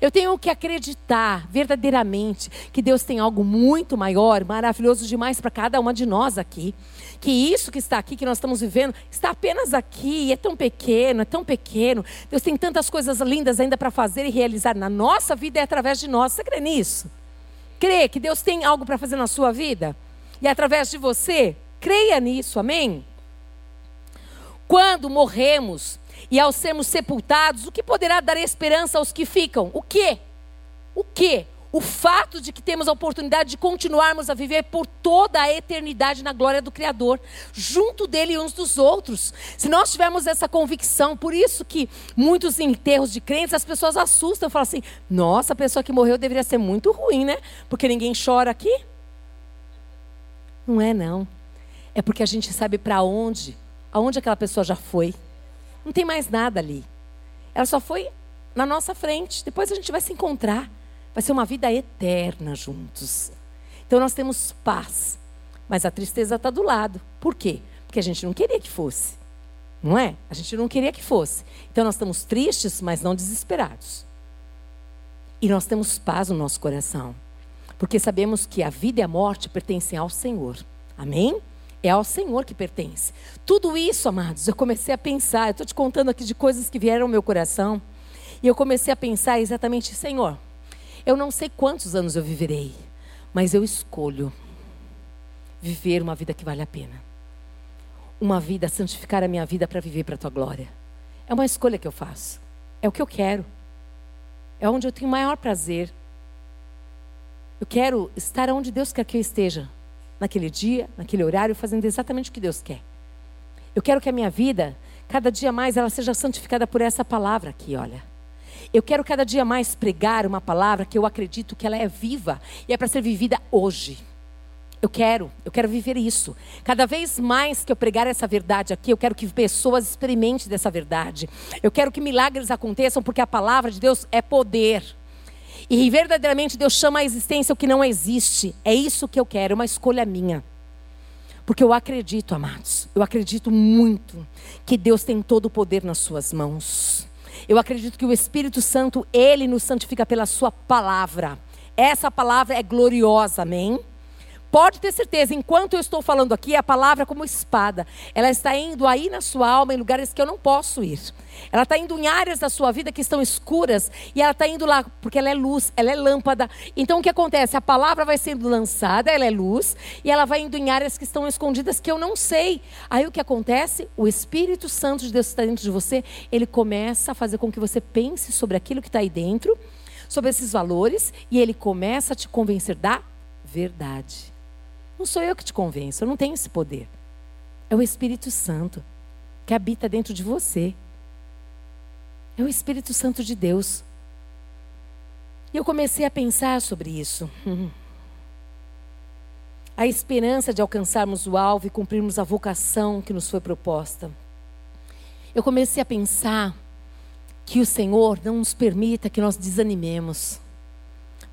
Eu tenho que acreditar verdadeiramente que Deus tem algo muito maior, maravilhoso demais para cada uma de nós aqui. Que isso que está aqui, que nós estamos vivendo, está apenas aqui, e é tão pequeno, é tão pequeno. Deus tem tantas coisas lindas ainda para fazer e realizar na nossa vida e através de nós. Você crê nisso? Crê que Deus tem algo para fazer na sua vida? E através de você? Creia nisso, amém? Quando morremos, e ao sermos sepultados, o que poderá dar esperança aos que ficam? O quê? O quê? O fato de que temos a oportunidade de continuarmos a viver por toda a eternidade na glória do Criador, junto dele e uns dos outros. Se nós tivermos essa convicção, por isso que muitos enterros de crentes, as pessoas assustam, falam assim: nossa, a pessoa que morreu deveria ser muito ruim, né? Porque ninguém chora aqui. Não é, não. É porque a gente sabe para onde, aonde aquela pessoa já foi. Não tem mais nada ali. Ela só foi na nossa frente. Depois a gente vai se encontrar. Vai ser uma vida eterna juntos. Então nós temos paz. Mas a tristeza está do lado. Por quê? Porque a gente não queria que fosse. Não é? A gente não queria que fosse. Então nós estamos tristes, mas não desesperados. E nós temos paz no nosso coração. Porque sabemos que a vida e a morte pertencem ao Senhor. Amém? É ao Senhor que pertence. Tudo isso, amados, eu comecei a pensar. Eu estou te contando aqui de coisas que vieram ao meu coração. E eu comecei a pensar exatamente, Senhor, eu não sei quantos anos eu viverei, mas eu escolho viver uma vida que vale a pena. Uma vida, santificar a minha vida para viver para a tua glória. É uma escolha que eu faço. É o que eu quero. é onde eu tenho maior prazer. Eu quero estar onde Deus quer que eu esteja, naquele dia, naquele horário, fazendo exatamente o que Deus quer. Eu quero que a minha vida, cada dia mais, ela seja santificada por essa palavra aqui, olha. Eu quero cada dia mais pregar uma palavra que eu acredito que ela é viva e é para ser vivida hoje. Eu quero, eu quero viver isso. Cada vez mais que eu pregar essa verdade aqui, eu quero que pessoas experimentem dessa verdade. Eu quero que milagres aconteçam, porque a palavra de Deus é poder. E verdadeiramente Deus chama à existência o que não existe. É isso que eu quero, uma escolha minha. Porque eu acredito, amados, eu acredito muito que Deus tem todo o poder nas suas mãos. Eu acredito que o Espírito Santo, ele nos santifica pela sua palavra. Essa palavra é gloriosa, amém? Pode ter certeza, enquanto eu estou falando aqui, a palavra como espada, ela está indo aí na sua alma em lugares que eu não posso ir. Ela está indo em áreas da sua vida que estão escuras e ela está indo lá porque ela é luz, ela é lâmpada. Então o que acontece? A palavra vai sendo lançada, ela é luz e ela vai indo em áreas que estão escondidas que eu não sei. Aí o que acontece? O Espírito Santo de Deus está dentro de você, ele começa a fazer com que você pense sobre aquilo que está aí dentro, sobre esses valores e ele começa a te convencer da verdade. Não sou eu que te convenço, eu não tenho esse poder. É o Espírito Santo que habita dentro de você. É o Espírito Santo de Deus. E eu comecei a pensar sobre isso. A esperança de alcançarmos o alvo e cumprirmos a vocação que nos foi proposta. Eu comecei a pensar que o Senhor não nos permita que nós desanimemos,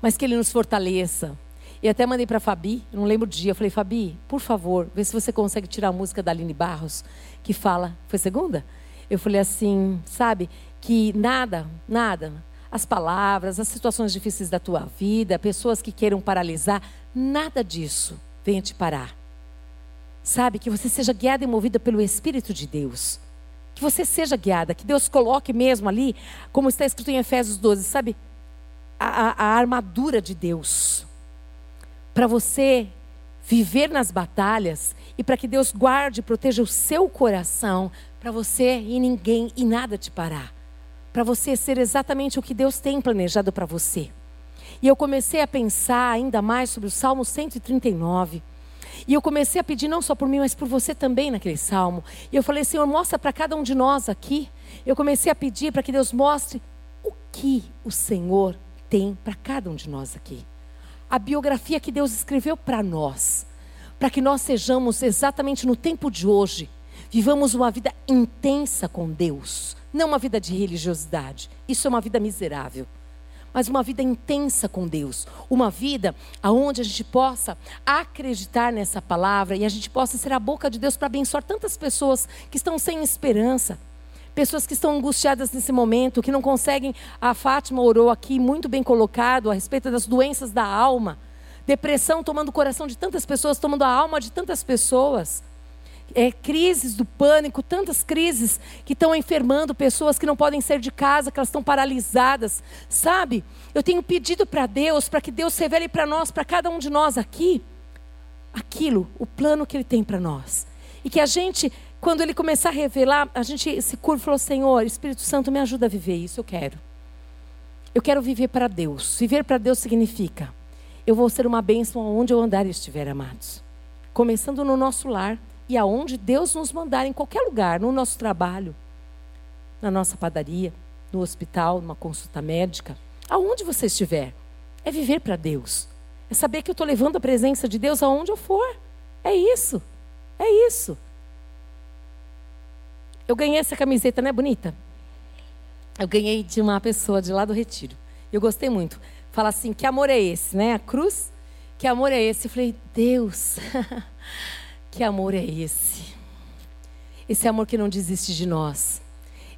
mas que Ele nos fortaleça e até mandei para Fabi, não lembro o dia, eu falei, Fabi, por favor, vê se você consegue tirar a música da Aline Barros, que fala, foi segunda? Eu falei assim, sabe, que nada, nada, as palavras, as situações difíceis da tua vida, pessoas que queiram paralisar, nada disso venha te parar. Sabe, que você seja guiada e movida pelo Espírito de Deus. Que você seja guiada, que Deus coloque mesmo ali, como está escrito em Efésios 12, sabe, a, a, a armadura de Deus para você viver nas batalhas e para que Deus guarde e proteja o seu coração, para você e ninguém e nada te parar. Para você ser exatamente o que Deus tem planejado para você. E eu comecei a pensar ainda mais sobre o Salmo 139. E eu comecei a pedir não só por mim, mas por você também naquele salmo. E eu falei, Senhor, mostra para cada um de nós aqui. Eu comecei a pedir para que Deus mostre o que o Senhor tem para cada um de nós aqui a biografia que Deus escreveu para nós, para que nós sejamos exatamente no tempo de hoje, vivamos uma vida intensa com Deus, não uma vida de religiosidade. Isso é uma vida miserável. Mas uma vida intensa com Deus, uma vida aonde a gente possa acreditar nessa palavra e a gente possa ser a boca de Deus para abençoar tantas pessoas que estão sem esperança, pessoas que estão angustiadas nesse momento, que não conseguem. A Fátima orou aqui, muito bem colocado, a respeito das doenças da alma. Depressão tomando o coração de tantas pessoas, tomando a alma de tantas pessoas. É, crises do pânico, tantas crises que estão enfermando pessoas que não podem sair de casa, que elas estão paralisadas. Sabe? Eu tenho pedido para Deus, para que Deus revele para nós, para cada um de nós aqui, aquilo, o plano que Ele tem para nós. E que a gente quando ele começar a revelar, a gente se curva e falou: Senhor, Espírito Santo, me ajuda a viver isso, eu quero. Eu quero viver para Deus. Viver para Deus significa: eu vou ser uma bênção aonde eu andar e estiver, amados. Começando no nosso lar e aonde Deus nos mandar, em qualquer lugar, no nosso trabalho, na nossa padaria, no hospital, numa consulta médica, aonde você estiver. É viver para Deus. É saber que eu estou levando a presença de Deus aonde eu for. É isso. É isso. Eu ganhei essa camiseta, não é bonita? Eu ganhei de uma pessoa de lá do Retiro. Eu gostei muito. Fala assim: que amor é esse, né? A cruz, que amor é esse? Eu falei: Deus, que amor é esse? Esse amor que não desiste de nós.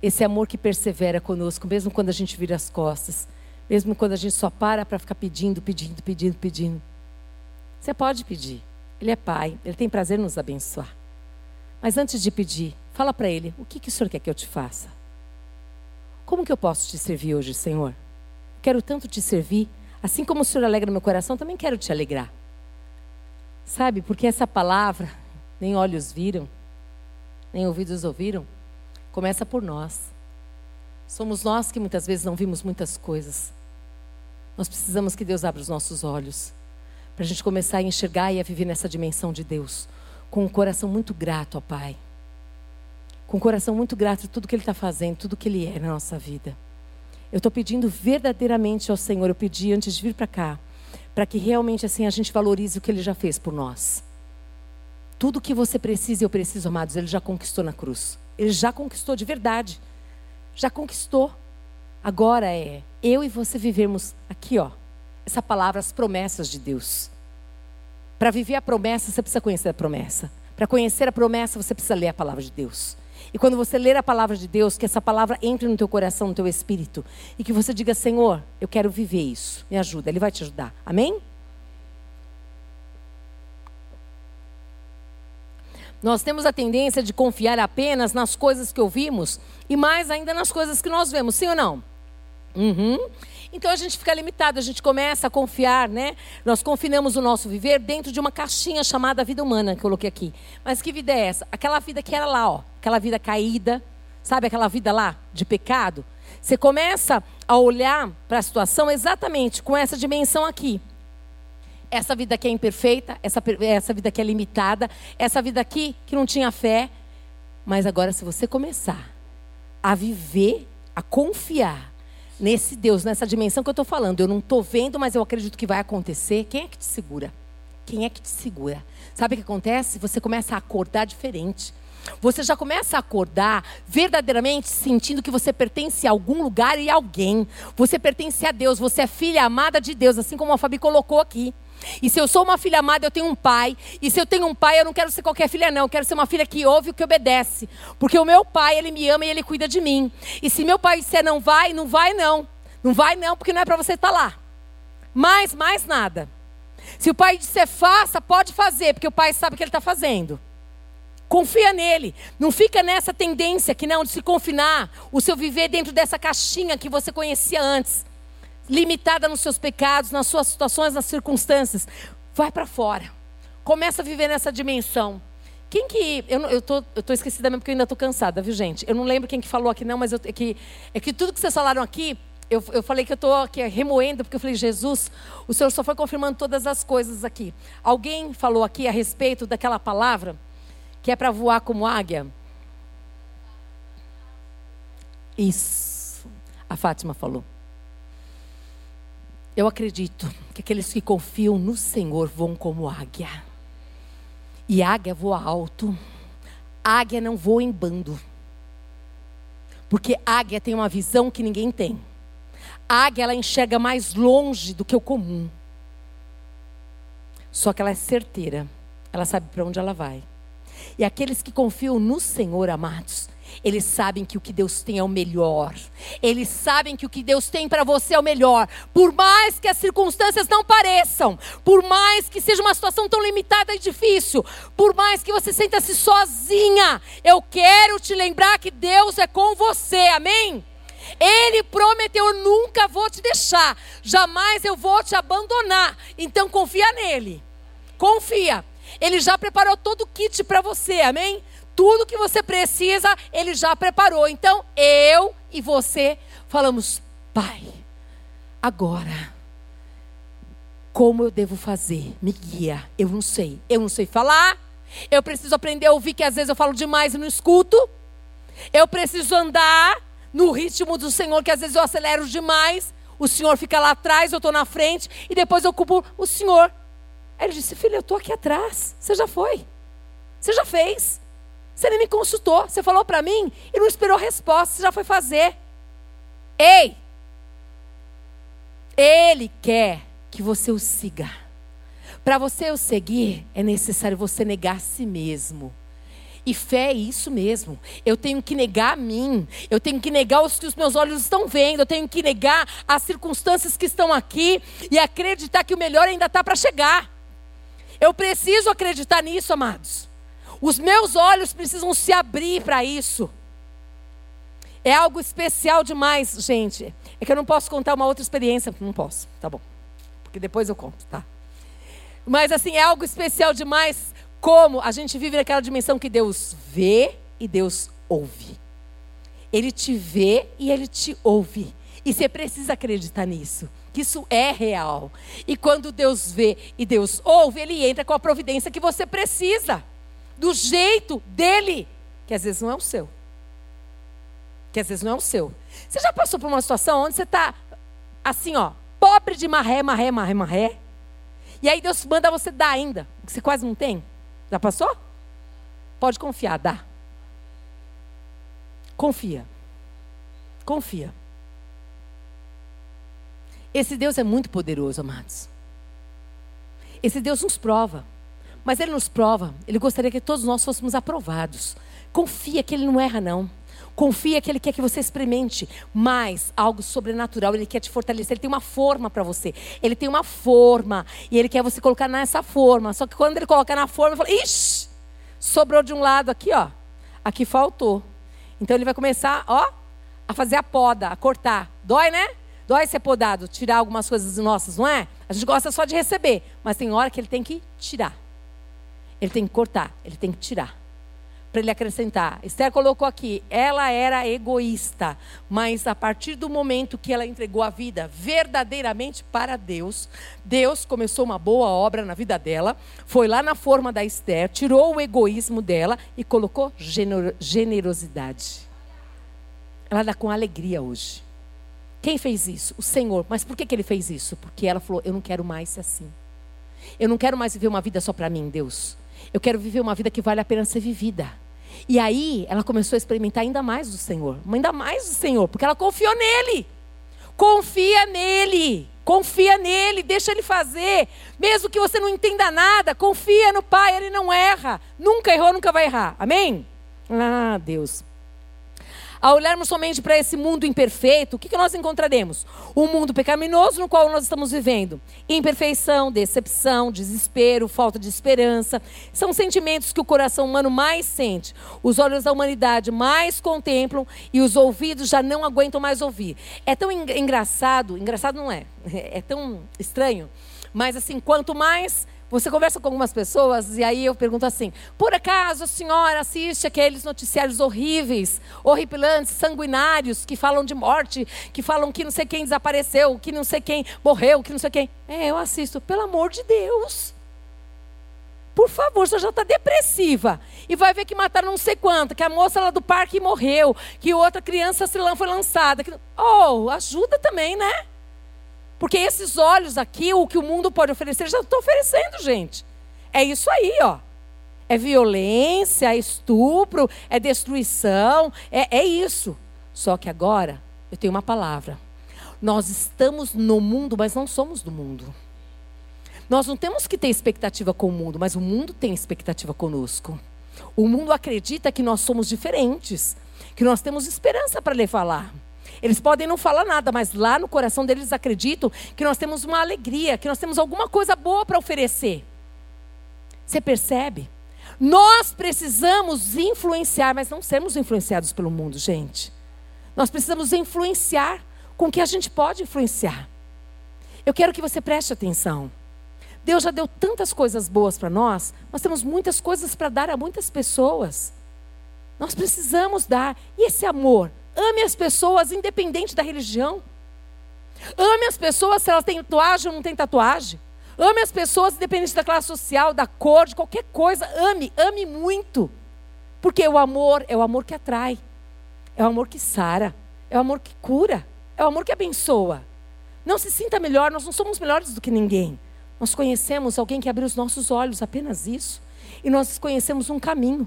Esse amor que persevera conosco, mesmo quando a gente vira as costas. Mesmo quando a gente só para para ficar pedindo, pedindo, pedindo, pedindo. Você pode pedir. Ele é Pai, Ele tem prazer em nos abençoar. Mas antes de pedir, Fala para ele: o que, que o senhor quer que eu te faça? Como que eu posso te servir hoje, Senhor? Quero tanto te servir. Assim como o Senhor alegra meu coração, também quero te alegrar. Sabe, porque essa palavra, nem olhos viram, nem ouvidos ouviram, começa por nós. Somos nós que muitas vezes não vimos muitas coisas, Nós precisamos que Deus abra os nossos olhos para a gente começar a enxergar e a viver nessa dimensão de Deus com um coração muito grato ao Pai, com um coração muito grato a tudo que Ele está fazendo, tudo que Ele é na nossa vida. Eu estou pedindo verdadeiramente ao Senhor, eu pedi antes de vir para cá, para que realmente assim a gente valorize o que Ele já fez por nós. Tudo que você precisa eu preciso, amados, Ele já conquistou na cruz. Ele já conquistou de verdade. Já conquistou. Agora é eu e você vivermos aqui, ó, essa palavra, as promessas de Deus. Para viver a promessa, você precisa conhecer a promessa. Para conhecer a promessa, você precisa ler a palavra de Deus. E quando você ler a palavra de Deus, que essa palavra entre no teu coração, no teu espírito, e que você diga: Senhor, eu quero viver isso. Me ajuda, Ele vai te ajudar. Amém? Nós temos a tendência de confiar apenas nas coisas que ouvimos e mais ainda nas coisas que nós vemos, sim ou não? Uhum. Então a gente fica limitado, a gente começa a confiar, né? Nós confinamos o nosso viver dentro de uma caixinha chamada vida humana, que eu coloquei aqui. Mas que vida é essa? Aquela vida que era lá, ó, aquela vida caída, sabe aquela vida lá de pecado? Você começa a olhar para a situação exatamente com essa dimensão aqui. Essa vida que é imperfeita, essa, essa vida que é limitada, essa vida aqui que não tinha fé. Mas agora, se você começar a viver, a confiar nesse Deus, nessa dimensão que eu estou falando. Eu não estou vendo, mas eu acredito que vai acontecer. Quem é que te segura? Quem é que te segura? Sabe o que acontece? Você começa a acordar diferente. Você já começa a acordar verdadeiramente sentindo que você pertence a algum lugar e a alguém. Você pertence a Deus, você é filha amada de Deus, assim como a Fabi colocou aqui. E se eu sou uma filha amada, eu tenho um pai. E se eu tenho um pai, eu não quero ser qualquer filha, não. Eu quero ser uma filha que ouve o que obedece. Porque o meu pai, ele me ama e ele cuida de mim. E se meu pai disser não vai, não vai, não. Não vai, não, porque não é para você estar lá. Mas, mais nada. Se o pai disser faça, pode fazer, porque o pai sabe o que ele está fazendo. Confia nele. Não fica nessa tendência que não de se confinar, o seu viver dentro dessa caixinha que você conhecia antes limitada nos seus pecados, nas suas situações, nas circunstâncias. Vai para fora. Começa a viver nessa dimensão. Quem que. Eu, eu, tô, eu tô esquecida mesmo porque eu ainda estou cansada, viu, gente? Eu não lembro quem que falou aqui, não, mas eu, é, que, é que tudo que vocês falaram aqui, eu, eu falei que eu estou aqui remoendo, porque eu falei, Jesus, o Senhor só foi confirmando todas as coisas aqui. Alguém falou aqui a respeito daquela palavra que é para voar como águia? Isso. A Fátima falou. Eu acredito que aqueles que confiam no Senhor vão como águia. E águia voa alto. Águia não voa em bando. Porque águia tem uma visão que ninguém tem. águia ela enxerga mais longe do que o comum. Só que ela é certeira. Ela sabe para onde ela vai. E aqueles que confiam no Senhor, amados, eles sabem que o que Deus tem é o melhor. Eles sabem que o que Deus tem para você é o melhor. Por mais que as circunstâncias não pareçam, por mais que seja uma situação tão limitada e difícil, por mais que você sinta-se sozinha, eu quero te lembrar que Deus é com você. Amém? Ele prometeu: eu nunca vou te deixar, jamais eu vou te abandonar. Então confia nele. Confia. Ele já preparou todo o kit para você, amém? Tudo que você precisa, Ele já preparou. Então, eu e você falamos, Pai, agora, como eu devo fazer? Me guia. Eu não sei. Eu não sei falar. Eu preciso aprender a ouvir, que às vezes eu falo demais e não escuto. Eu preciso andar no ritmo do Senhor, que às vezes eu acelero demais. O Senhor fica lá atrás, eu estou na frente, e depois eu culpo o Senhor. Aí ele disse: Filho, eu estou aqui atrás. Você já foi. Você já fez. Você nem me consultou. Você falou para mim e não esperou resposta. Você já foi fazer. Ei! Ele quer que você o siga. Para você o seguir, é necessário você negar a si mesmo. E fé é isso mesmo. Eu tenho que negar a mim. Eu tenho que negar os que os meus olhos estão vendo. Eu tenho que negar as circunstâncias que estão aqui e acreditar que o melhor ainda está para chegar. Eu preciso acreditar nisso, amados. Os meus olhos precisam se abrir para isso. É algo especial demais, gente. É que eu não posso contar uma outra experiência. Não posso, tá bom. Porque depois eu conto, tá? Mas assim, é algo especial demais como a gente vive naquela dimensão que Deus vê e Deus ouve. Ele te vê e ele te ouve. E você precisa acreditar nisso, que isso é real. E quando Deus vê e Deus ouve, Ele entra com a providência que você precisa, do jeito dele, que às vezes não é o seu. Que às vezes não é o seu. Você já passou por uma situação onde você está assim, ó, pobre de marré, marré, marré, marré. E aí Deus manda você dar ainda, que você quase não tem. Já passou? Pode confiar, dá. Confia. Confia. Esse Deus é muito poderoso, amados. Esse Deus nos prova. Mas Ele nos prova, Ele gostaria que todos nós fôssemos aprovados. Confia que Ele não erra, não. Confia que Ele quer que você experimente mais algo sobrenatural. Ele quer te fortalecer. Ele tem uma forma para você. Ele tem uma forma. E Ele quer você colocar nessa forma. Só que quando Ele colocar na forma, Ele fala: Ixi, sobrou de um lado aqui, ó. Aqui faltou. Então Ele vai começar, ó, a fazer a poda, a cortar. Dói, né? Dói ser podado, tirar algumas coisas nossas, não é? A gente gosta só de receber. Mas tem hora que Ele tem que tirar. Ele tem que cortar. Ele tem que tirar para ele acrescentar. Esther colocou aqui, ela era egoísta, mas a partir do momento que ela entregou a vida verdadeiramente para Deus, Deus começou uma boa obra na vida dela, foi lá na forma da Esther, tirou o egoísmo dela e colocou generosidade. Ela dá com alegria hoje. Quem fez isso? O Senhor. Mas por que, que ele fez isso? Porque ela falou: Eu não quero mais ser assim. Eu não quero mais viver uma vida só para mim, Deus. Eu quero viver uma vida que vale a pena ser vivida. E aí ela começou a experimentar ainda mais do Senhor, ainda mais do Senhor, porque ela confiou nele. Confia nele, confia nele, deixa ele fazer. Mesmo que você não entenda nada, confia no Pai, ele não erra. Nunca errou, nunca vai errar. Amém? Ah, Deus. Ao olharmos somente para esse mundo imperfeito, o que, que nós encontraremos? Um mundo pecaminoso no qual nós estamos vivendo. Imperfeição, decepção, desespero, falta de esperança. São sentimentos que o coração humano mais sente. Os olhos da humanidade mais contemplam e os ouvidos já não aguentam mais ouvir. É tão engraçado, engraçado não é, é tão estranho, mas assim, quanto mais você conversa com algumas pessoas e aí eu pergunto assim: por acaso a senhora assiste aqueles noticiários horríveis, horripilantes, sanguinários, que falam de morte, que falam que não sei quem desapareceu, que não sei quem morreu, que não sei quem. É, eu assisto, pelo amor de Deus. Por favor, você já está depressiva. E vai ver que mataram não sei quanto, que a moça lá do parque morreu, que outra criança foi lançada. Oh, ajuda também, né? Porque esses olhos aqui, o que o mundo pode oferecer, já estou oferecendo, gente. É isso aí, ó. É violência, é estupro, é destruição, é, é isso. Só que agora eu tenho uma palavra. Nós estamos no mundo, mas não somos do mundo. Nós não temos que ter expectativa com o mundo, mas o mundo tem expectativa conosco. O mundo acredita que nós somos diferentes, que nós temos esperança para lhe falar. Eles podem não falar nada, mas lá no coração deles acreditam que nós temos uma alegria, que nós temos alguma coisa boa para oferecer. Você percebe? Nós precisamos influenciar, mas não sermos influenciados pelo mundo, gente. Nós precisamos influenciar com o que a gente pode influenciar. Eu quero que você preste atenção. Deus já deu tantas coisas boas para nós, nós temos muitas coisas para dar a muitas pessoas. Nós precisamos dar. E esse amor Ame as pessoas, independente da religião. Ame as pessoas se elas têm tatuagem ou não têm tatuagem. Ame as pessoas, independente da classe social, da cor, de qualquer coisa. Ame, ame muito. Porque o amor é o amor que atrai. É o amor que sara. É o amor que cura. É o amor que abençoa. Não se sinta melhor, nós não somos melhores do que ninguém. Nós conhecemos alguém que abriu os nossos olhos, apenas isso. E nós conhecemos um caminho.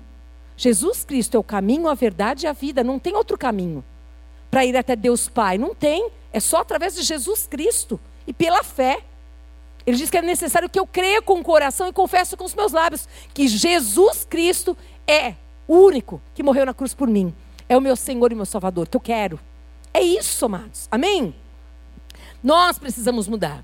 Jesus Cristo é o caminho, a verdade e a vida. Não tem outro caminho para ir até Deus Pai. Não tem. É só através de Jesus Cristo e pela fé. Ele diz que é necessário que eu creia com o coração e confesse com os meus lábios que Jesus Cristo é o único que morreu na cruz por mim. É o meu Senhor e meu Salvador, que eu quero. É isso, amados. Amém? Nós precisamos mudar.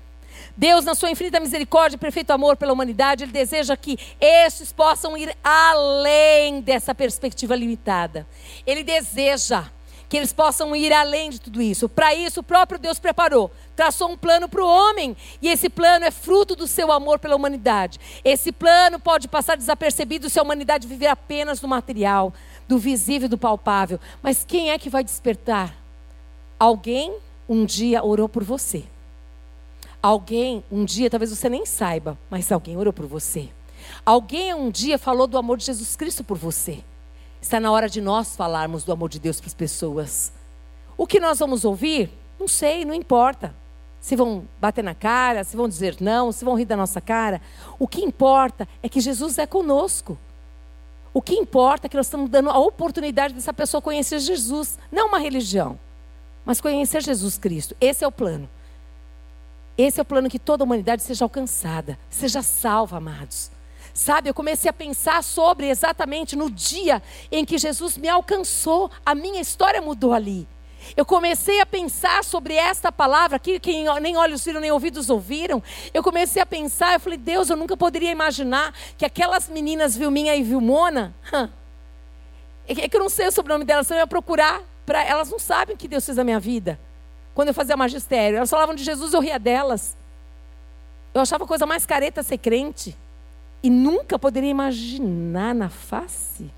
Deus, na sua infinita misericórdia e perfeito amor pela humanidade, Ele deseja que estes possam ir além dessa perspectiva limitada. Ele deseja que eles possam ir além de tudo isso. Para isso, o próprio Deus preparou, traçou um plano para o homem, e esse plano é fruto do seu amor pela humanidade. Esse plano pode passar desapercebido se a humanidade viver apenas do material, do visível e do palpável. Mas quem é que vai despertar? Alguém um dia orou por você. Alguém um dia, talvez você nem saiba, mas alguém orou por você. Alguém um dia falou do amor de Jesus Cristo por você. Está na hora de nós falarmos do amor de Deus para as pessoas. O que nós vamos ouvir? Não sei, não importa. Se vão bater na cara, se vão dizer não, se vão rir da nossa cara. O que importa é que Jesus é conosco. O que importa é que nós estamos dando a oportunidade dessa pessoa conhecer Jesus, não uma religião, mas conhecer Jesus Cristo. Esse é o plano. Esse é o plano que toda a humanidade seja alcançada, seja salva, amados. Sabe, eu comecei a pensar sobre exatamente no dia em que Jesus me alcançou, a minha história mudou ali. Eu comecei a pensar sobre esta palavra aqui, que nem olhos viram, nem ouvidos ouviram. Eu comecei a pensar, eu falei, Deus, eu nunca poderia imaginar que aquelas meninas Vilminha e Vilmona, é que eu não sei o sobrenome delas, eu ia procurar, pra, elas não sabem o que Deus fez na minha vida. Quando eu fazia magistério, elas falavam de Jesus, eu ria delas. Eu achava coisa mais careta ser crente. E nunca poderia imaginar na face,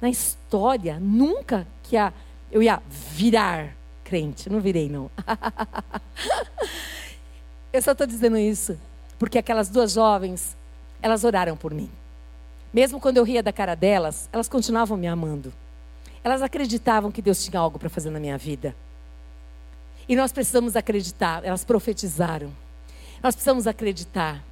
na história, nunca que a, eu ia virar crente. Não virei, não. eu só estou dizendo isso porque aquelas duas jovens, elas oraram por mim. Mesmo quando eu ria da cara delas, elas continuavam me amando. Elas acreditavam que Deus tinha algo para fazer na minha vida. E nós precisamos acreditar, elas profetizaram. Nós precisamos acreditar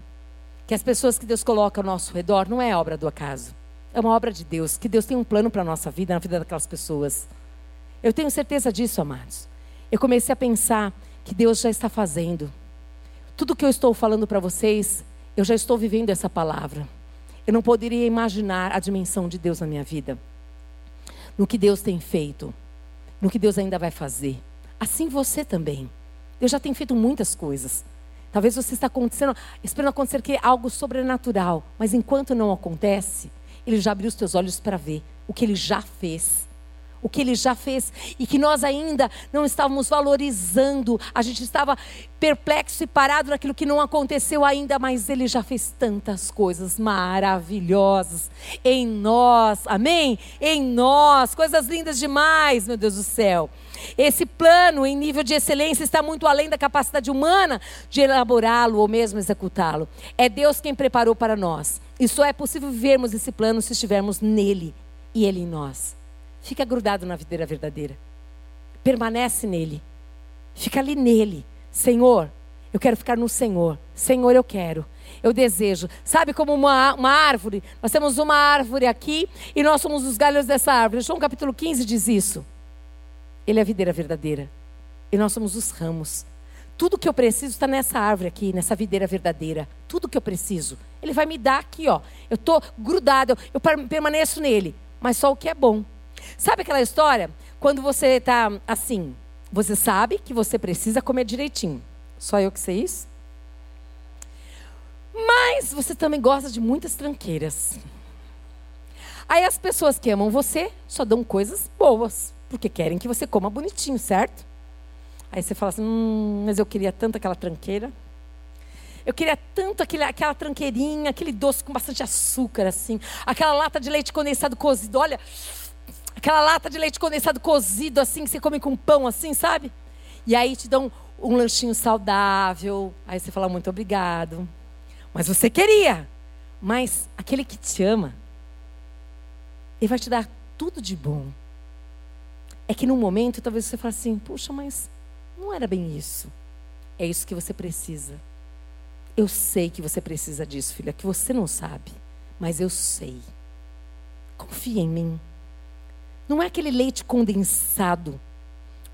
que as pessoas que Deus coloca ao nosso redor não é obra do acaso. É uma obra de Deus, que Deus tem um plano para a nossa vida, na vida daquelas pessoas. Eu tenho certeza disso, amados. Eu comecei a pensar que Deus já está fazendo. Tudo que eu estou falando para vocês, eu já estou vivendo essa palavra. Eu não poderia imaginar a dimensão de Deus na minha vida. No que Deus tem feito. No que Deus ainda vai fazer. Assim você também. Deus já tem feito muitas coisas. Talvez você está acontecendo, esperando acontecer que é algo sobrenatural, mas enquanto não acontece, ele já abriu os teus olhos para ver o que ele já fez. O que ele já fez e que nós ainda não estávamos valorizando, a gente estava perplexo e parado naquilo que não aconteceu ainda, mas ele já fez tantas coisas maravilhosas em nós, amém? Em nós, coisas lindas demais, meu Deus do céu. Esse plano em nível de excelência está muito além da capacidade humana de elaborá-lo ou mesmo executá-lo. É Deus quem preparou para nós. E só é possível vivermos esse plano se estivermos nele e ele em nós. Fica grudado na videira verdadeira. Permanece nele. Fica ali nele. Senhor, eu quero ficar no Senhor. Senhor, eu quero. Eu desejo. Sabe como uma, uma árvore? Nós temos uma árvore aqui e nós somos os galhos dessa árvore. João capítulo 15 diz isso. Ele é a videira verdadeira. E nós somos os ramos. Tudo que eu preciso está nessa árvore aqui, nessa videira verdadeira. Tudo que eu preciso. Ele vai me dar aqui, ó. Eu estou grudado, eu permaneço nele. Mas só o que é bom. Sabe aquela história? Quando você está assim, você sabe que você precisa comer direitinho. Só eu que sei isso? Mas você também gosta de muitas tranqueiras. Aí as pessoas que amam você só dão coisas boas porque querem que você coma bonitinho, certo? Aí você fala assim: hum, mas eu queria tanto aquela tranqueira. Eu queria tanto aquele, aquela tranqueirinha, aquele doce com bastante açúcar, assim. Aquela lata de leite condensado cozido. Olha, aquela lata de leite condensado cozido, assim, que você come com pão, assim, sabe? E aí te dão um, lanchinho saudável. Aí você fala: muito obrigado. Mas você queria. Mas aquele que te ama, ele vai te dar tudo de bom. É que num momento talvez você fale assim: puxa, mas não era bem isso. É isso que você precisa. Eu sei que você precisa disso, filha, que você não sabe, mas eu sei. Confia em mim. Não é aquele leite condensado,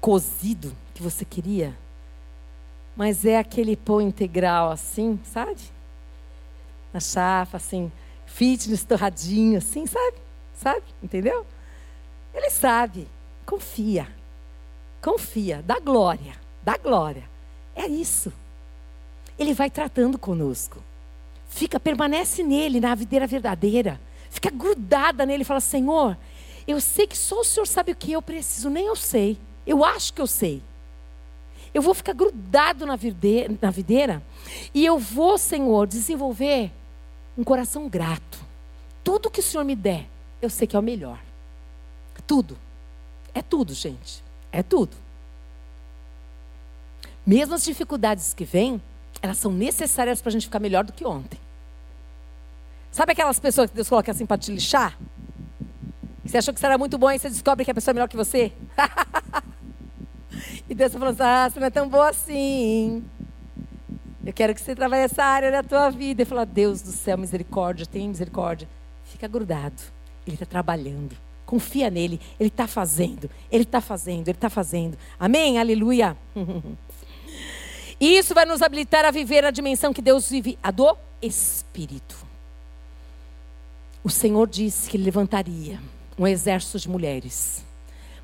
cozido que você queria, mas é aquele pão integral assim, sabe? Na chapa, assim, fitness torradinho, assim, sabe? Sabe? Entendeu? Ele sabe. Confia. Confia. Dá glória. Dá glória. É isso. Ele vai tratando conosco. Fica, permanece nele, na videira verdadeira. Fica grudada nele e fala: Senhor, eu sei que só o Senhor sabe o que eu preciso, nem eu sei. Eu acho que eu sei. Eu vou ficar grudado na videira, na videira e eu vou, Senhor, desenvolver um coração grato. Tudo que o Senhor me der, eu sei que é o melhor. Tudo. É tudo, gente. É tudo. Mesmo as dificuldades que vêm, elas são necessárias para a gente ficar melhor do que ontem. Sabe aquelas pessoas que Deus coloca assim para te lixar? Você achou que você era muito bom e você descobre que a pessoa é melhor que você? e Deus está falando assim, ah, você não é tão boa assim. Eu quero que você trabalhe essa área da tua vida. E fala, Deus do céu, misericórdia, tem misericórdia. Fica grudado. Ele está trabalhando. Confia nele. Ele está fazendo. Ele está fazendo. Ele está fazendo. Amém? Aleluia. E isso vai nos habilitar a viver a dimensão que Deus vive, a do Espírito. O Senhor disse que ele levantaria um exército de mulheres,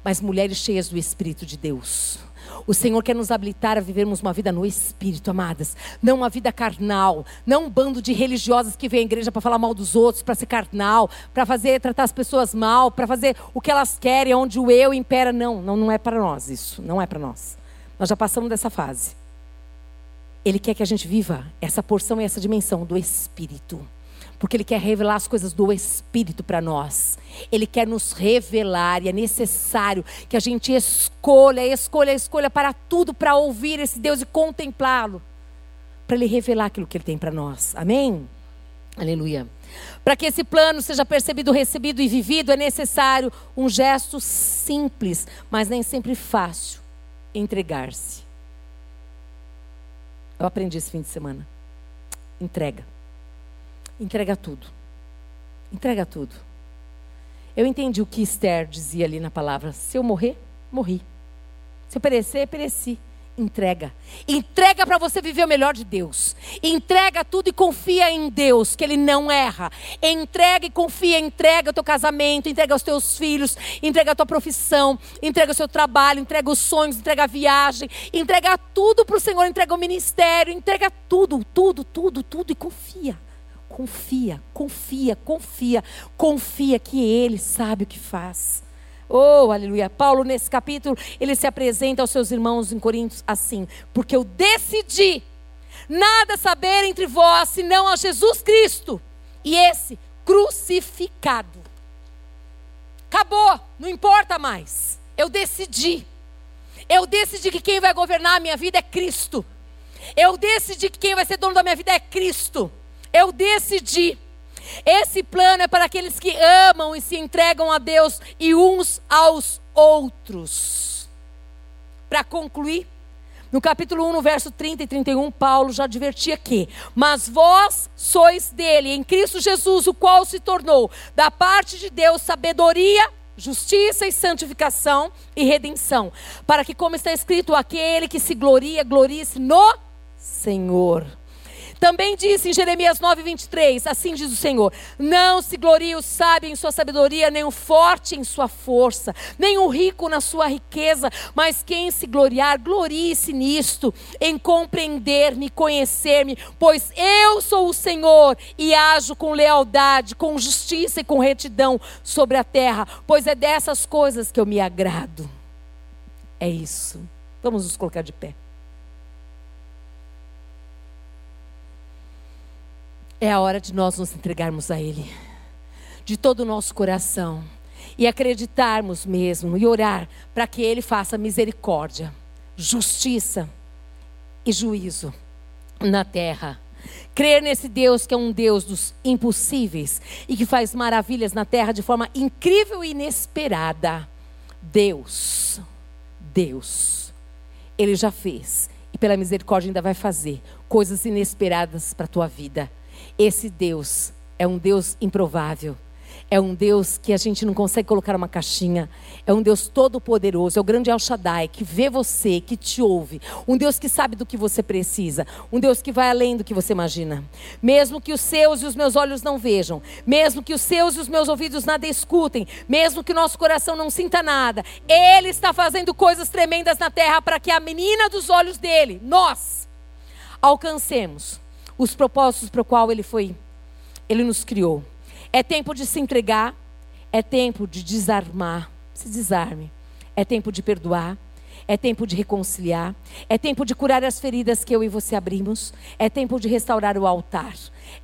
mas mulheres cheias do Espírito de Deus. O Senhor quer nos habilitar a vivermos uma vida no Espírito, amadas. Não uma vida carnal. Não um bando de religiosas que vem à igreja para falar mal dos outros, para ser carnal, para fazer tratar as pessoas mal, para fazer o que elas querem, onde o eu impera. Não, não, não é para nós isso. Não é para nós. Nós já passamos dessa fase. Ele quer que a gente viva essa porção e essa dimensão do Espírito porque Ele quer revelar as coisas do Espírito para nós. Ele quer nos revelar e é necessário que a gente escolha, escolha, escolha para tudo para ouvir esse Deus e contemplá-lo, para Ele revelar aquilo que Ele tem para nós. Amém? Aleluia. Para que esse plano seja percebido, recebido e vivido, é necessário um gesto simples, mas nem sempre fácil: entregar-se. Eu aprendi esse fim de semana. Entrega. Entrega tudo. Entrega tudo. Eu entendi o que Esther dizia ali na palavra: se eu morrer, morri. Se eu perecer, pereci. Entrega. Entrega para você viver o melhor de Deus. Entrega tudo e confia em Deus, que Ele não erra. Entrega e confia, entrega o teu casamento, entrega os teus filhos, entrega a tua profissão, entrega o seu trabalho, entrega os sonhos, entrega a viagem, entrega tudo para o Senhor, entrega o ministério, entrega tudo, tudo, tudo, tudo e confia. Confia, confia, confia, confia que Ele sabe o que faz. Oh, aleluia. Paulo, nesse capítulo, ele se apresenta aos seus irmãos em Coríntios assim: Porque eu decidi nada saber entre vós senão a Jesus Cristo e esse crucificado. Acabou, não importa mais. Eu decidi. Eu decidi que quem vai governar a minha vida é Cristo. Eu decidi que quem vai ser dono da minha vida é Cristo. Eu decidi. Esse plano é para aqueles que amam e se entregam a Deus e uns aos outros. Para concluir, no capítulo 1, no verso 30 e 31, Paulo já advertia que: Mas vós sois dele, em Cristo Jesus, o qual se tornou, da parte de Deus, sabedoria, justiça e santificação e redenção, para que, como está escrito, aquele que se gloria, glorie-se no Senhor. Também disse em Jeremias 9, 23, assim diz o Senhor: Não se glorie o sábio em sua sabedoria, nem o forte em sua força, nem o rico na sua riqueza, mas quem se gloriar, glorie-se nisto, em compreender-me, conhecer-me, pois eu sou o Senhor e ajo com lealdade, com justiça e com retidão sobre a terra, pois é dessas coisas que eu me agrado. É isso. Vamos nos colocar de pé. É a hora de nós nos entregarmos a Ele, de todo o nosso coração, e acreditarmos mesmo e orar para que Ele faça misericórdia, justiça e juízo na terra. Crer nesse Deus que é um Deus dos impossíveis e que faz maravilhas na terra de forma incrível e inesperada. Deus, Deus, Ele já fez e pela misericórdia ainda vai fazer coisas inesperadas para a tua vida. Esse Deus é um Deus improvável. É um Deus que a gente não consegue colocar uma caixinha. É um Deus todo-poderoso. É o grande El Shaddai que vê você, que te ouve. Um Deus que sabe do que você precisa. Um Deus que vai além do que você imagina. Mesmo que os seus e os meus olhos não vejam. Mesmo que os seus e os meus ouvidos nada escutem. Mesmo que o nosso coração não sinta nada. Ele está fazendo coisas tremendas na terra para que a menina dos olhos dele, nós, alcancemos os propósitos para o qual ele foi, ele nos criou. É tempo de se entregar, é tempo de desarmar, se desarme. É tempo de perdoar, é tempo de reconciliar, é tempo de curar as feridas que eu e você abrimos, é tempo de restaurar o altar,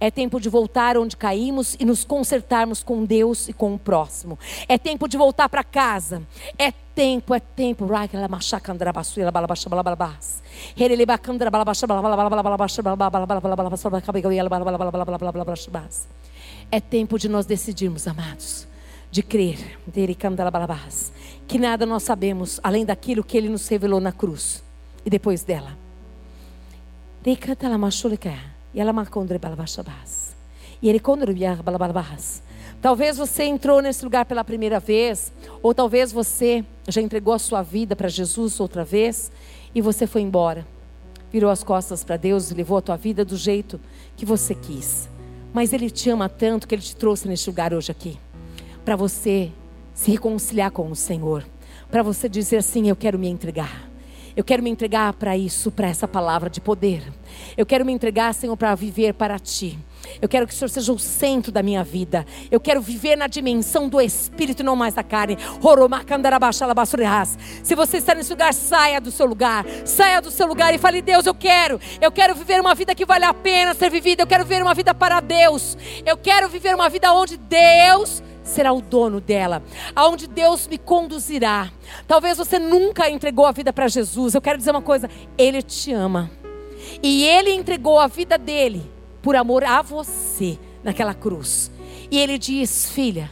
é tempo de voltar onde caímos e nos consertarmos com Deus e com o próximo, é tempo de voltar para casa, é tempo, é tempo. É tempo de nós decidirmos, amados, de crer que nada nós sabemos além daquilo que Ele nos revelou na cruz e depois dela. Talvez você entrou nesse lugar pela primeira vez, ou talvez você já entregou a sua vida para Jesus outra vez e você foi embora. Virou as costas para Deus e levou a tua vida do jeito que você quis. Mas Ele te ama tanto que Ele te trouxe neste lugar hoje aqui. Para você se reconciliar com o Senhor. Para você dizer assim: Eu quero me entregar. Eu quero me entregar para isso, para essa palavra de poder. Eu quero me entregar, Senhor, para viver para ti. Eu quero que o Senhor seja o centro da minha vida. Eu quero viver na dimensão do Espírito e não mais da carne. Se você está nesse lugar, saia do seu lugar. Saia do seu lugar e fale: Deus, eu quero. Eu quero viver uma vida que vale a pena ser vivida. Eu quero viver uma vida para Deus. Eu quero viver uma vida onde Deus será o dono dela, aonde Deus me conduzirá. Talvez você nunca entregou a vida para Jesus. Eu quero dizer uma coisa: Ele te ama. E Ele entregou a vida dele por amor a você naquela cruz. E Ele diz: Filha,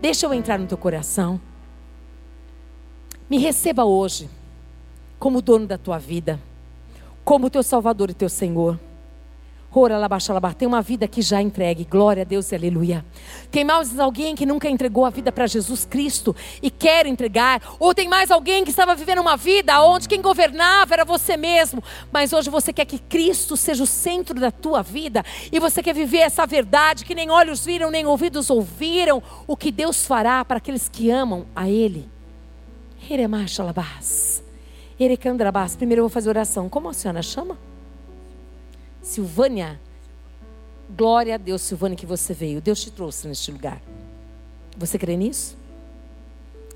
deixa eu entrar no teu coração. Me receba hoje como dono da tua vida, como teu Salvador e teu Senhor. Tem uma vida que já entregue. Glória a Deus e aleluia. Tem mais alguém que nunca entregou a vida para Jesus Cristo e quer entregar? Ou tem mais alguém que estava vivendo uma vida onde quem governava era você mesmo, mas hoje você quer que Cristo seja o centro da tua vida e você quer viver essa verdade que nem olhos viram, nem ouvidos ouviram, o que Deus fará para aqueles que amam a Ele. Primeiro eu vou fazer oração. Como a senhora chama? Silvânia, glória a Deus, Silvânia, que você veio. Deus te trouxe neste lugar. Você crê nisso?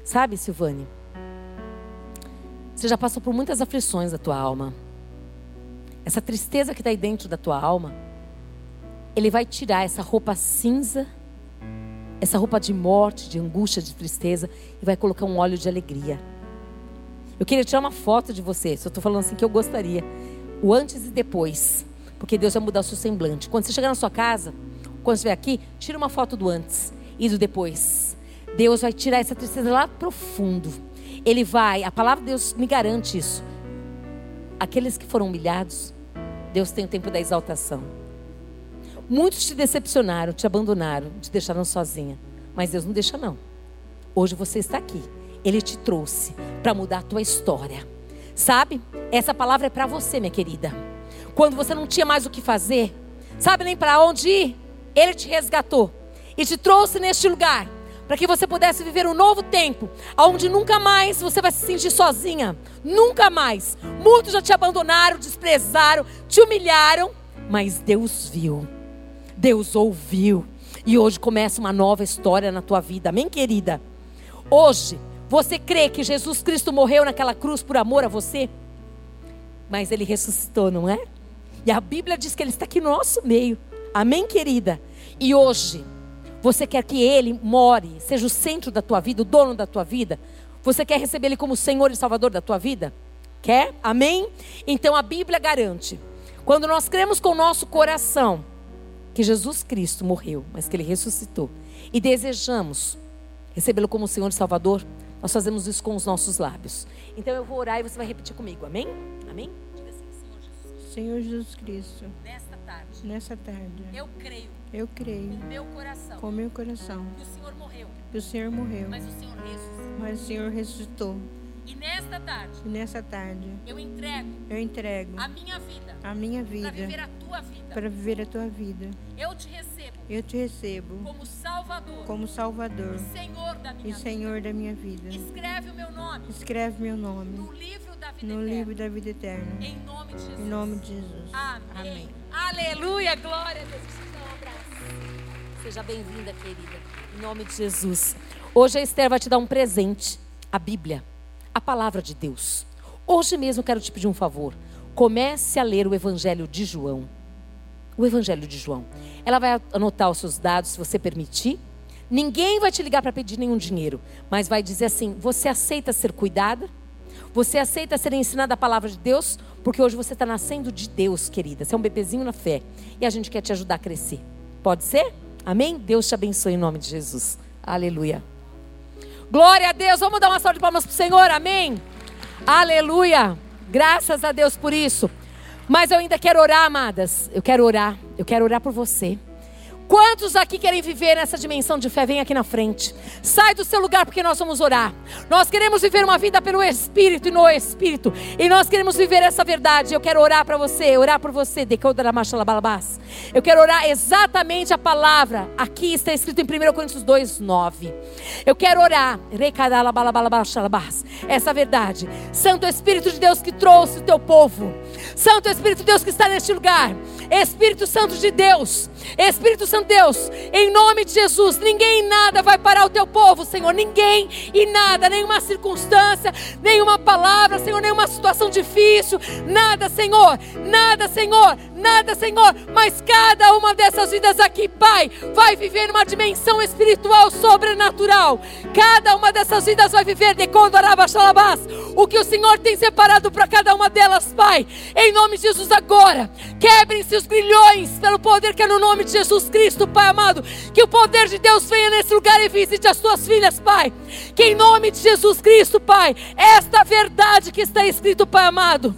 Sabe, Silvânia? Você já passou por muitas aflições da tua alma. Essa tristeza que está aí dentro da tua alma, Ele vai tirar essa roupa cinza, essa roupa de morte, de angústia, de tristeza, e vai colocar um óleo de alegria. Eu queria tirar uma foto de você, eu estou falando assim que eu gostaria. O antes e depois. Porque Deus vai mudar o seu semblante. Quando você chegar na sua casa, quando você estiver aqui, tira uma foto do antes e do depois. Deus vai tirar essa tristeza lá profundo. Ele vai, a palavra de Deus me garante isso. Aqueles que foram humilhados, Deus tem o tempo da exaltação. Muitos te decepcionaram, te abandonaram, te deixaram sozinha. Mas Deus não deixa, não. Hoje você está aqui. Ele te trouxe para mudar a tua história. Sabe? Essa palavra é para você, minha querida quando você não tinha mais o que fazer, sabe nem para onde ir, Ele te resgatou e te trouxe neste lugar para que você pudesse viver um novo tempo, onde nunca mais você vai se sentir sozinha, nunca mais. Muitos já te abandonaram, desprezaram, te humilharam, mas Deus viu, Deus ouviu, e hoje começa uma nova história na tua vida, amém, querida? Hoje, você crê que Jesus Cristo morreu naquela cruz por amor a você? Mas ele ressuscitou, não é? E a Bíblia diz que Ele está aqui no nosso meio. Amém, querida? E hoje, você quer que Ele more, seja o centro da tua vida, o dono da tua vida? Você quer receber Ele como Senhor e Salvador da tua vida? Quer? Amém? Então a Bíblia garante. Quando nós cremos com o nosso coração que Jesus Cristo morreu, mas que Ele ressuscitou, e desejamos recebê-lo como Senhor e Salvador, nós fazemos isso com os nossos lábios. Então eu vou orar e você vai repetir comigo. Amém? Amém? Senhor Jesus Cristo. Nesta tarde. Nessa tarde. Eu creio. Eu creio. Com meu coração. Com meu coração. Que o Senhor morreu. Que o Senhor morreu. Mas o Senhor ressuscitou. Mas o Senhor ressuscitou. E nesta tarde. E nessa tarde. Eu entrego. Eu entrego. A minha vida. A minha vida. Para viver a tua vida. Para viver a tua vida. Eu te recebo. Eu te recebo. Como Salvador. Como Salvador. E Senhor da minha e Senhor vida. da minha vida. Escreve o meu nome. Escreve meu nome. No livro vida no eterna. livro da vida eterna. Em nome de Jesus. Em nome de Jesus. Amém. Amém. Aleluia, glória a Deus. Um. Seja bem-vinda, querida. Em nome de Jesus. Hoje a Esther vai te dar um presente, a Bíblia, a palavra de Deus. Hoje mesmo quero te pedir um favor. Comece a ler o Evangelho de João. O Evangelho de João. Ela vai anotar os seus dados, se você permitir. Ninguém vai te ligar para pedir nenhum dinheiro, mas vai dizer assim: você aceita ser cuidada? Você aceita ser ensinada a palavra de Deus? Porque hoje você está nascendo de Deus, querida. Você é um bebezinho na fé. E a gente quer te ajudar a crescer. Pode ser? Amém? Deus te abençoe em nome de Jesus. Aleluia. Glória a Deus. Vamos dar uma salva de palmas para o Senhor. Amém. Aleluia. Graças a Deus por isso. Mas eu ainda quero orar, amadas. Eu quero orar. Eu quero orar por você. Quantos aqui querem viver nessa dimensão de fé? Vem aqui na frente. Sai do seu lugar porque nós vamos orar. Nós queremos viver uma vida pelo Espírito e no Espírito. E nós queremos viver essa verdade. Eu quero orar para você, orar por você. Eu quero orar exatamente a palavra. Aqui está escrito em 1 Coríntios 2, 9. Eu quero orar. Essa verdade. Santo Espírito de Deus que trouxe o teu povo. Santo Espírito de Deus que está neste lugar. Espírito Santo de Deus. Espírito Santo Deus, em nome de Jesus, ninguém e nada vai parar o teu povo, Senhor. Ninguém e nada, nenhuma circunstância, nenhuma palavra, Senhor, nenhuma situação difícil, nada, Senhor, nada, Senhor, nada, Senhor. Mas cada uma dessas vidas aqui, Pai, vai viver numa dimensão espiritual sobrenatural. Cada uma dessas vidas vai viver de o que o Senhor tem separado para cada uma delas, Pai. Em nome de Jesus, agora, quebrem-se os grilhões pelo poder que é no nome de Jesus Cristo, Pai amado. Que o poder de Deus venha nesse lugar e visite as tuas filhas, Pai. Que em nome de Jesus Cristo, Pai, esta verdade que está escrito, Pai amado,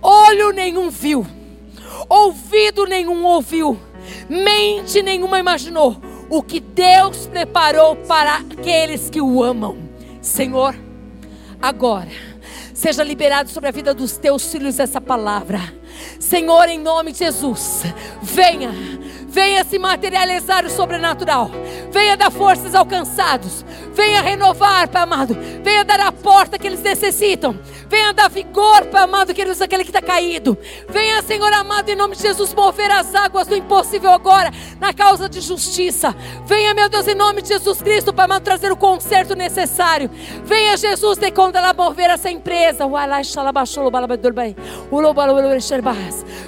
olho nenhum viu, ouvido nenhum ouviu, mente nenhuma imaginou o que Deus preparou para aqueles que o amam. Senhor, agora, seja liberado sobre a vida dos teus filhos essa palavra. Senhor, em nome de Jesus, venha venha se materializar o sobrenatural, venha dar forças alcançados, venha renovar, Pai amado, venha dar a porta que eles necessitam, venha dar vigor, Pai amado, que eles aquele que está caído, venha, Senhor amado, em nome de Jesus, mover as águas do impossível agora, na causa de justiça, venha, meu Deus, em nome de Jesus Cristo, Pai amado, trazer o conserto necessário, venha, Jesus, de conta ela mover essa empresa,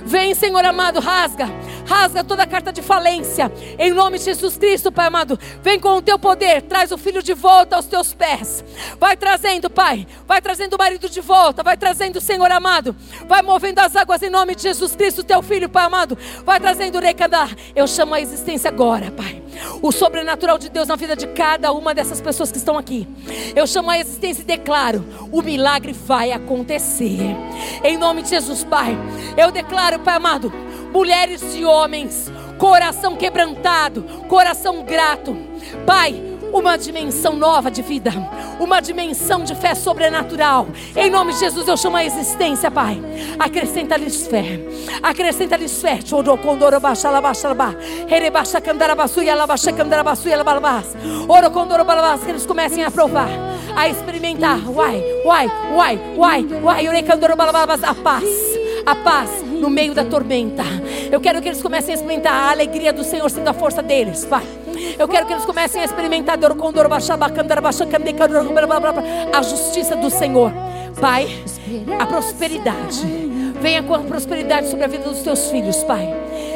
vem, Senhor amado, rasga, rasga toda a carta de falência. Em nome de Jesus Cristo, Pai amado. Vem com o teu poder, traz o filho de volta aos teus pés. Vai trazendo, Pai. Vai trazendo o marido de volta. Vai trazendo, Senhor amado. Vai movendo as águas em nome de Jesus Cristo, teu filho, Pai amado. Vai trazendo o recadar. Eu chamo a existência agora, Pai. O sobrenatural de Deus na vida de cada uma dessas pessoas que estão aqui. Eu chamo a existência e declaro: o milagre vai acontecer. Em nome de Jesus, Pai. Eu declaro, Pai amado mulheres e homens, coração quebrantado, coração grato. Pai, uma dimensão nova de vida, uma dimensão de fé sobrenatural. Em nome de Jesus, eu chamo a existência, Pai. Acrescenta-lhes fé, acrescenta-lhes fé. Que eles comecem a provar, a experimentar. Uai, uai, uai, uai, uai. A paz, a paz no meio da tormenta. Eu quero que eles comecem a experimentar a alegria do Senhor sendo a força deles, Pai. Eu quero que eles comecem a experimentar a justiça do Senhor. Pai, a prosperidade. Venha com a prosperidade sobre a vida dos teus filhos, Pai.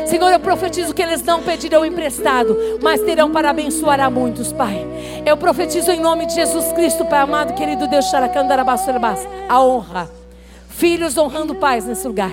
Senhor, eu profetizo que eles não pedirão emprestado, mas terão para abençoar a muitos, Pai. Eu profetizo em nome de Jesus Cristo, Pai amado, querido Deus, a honra. Filhos honrando pais nesse lugar.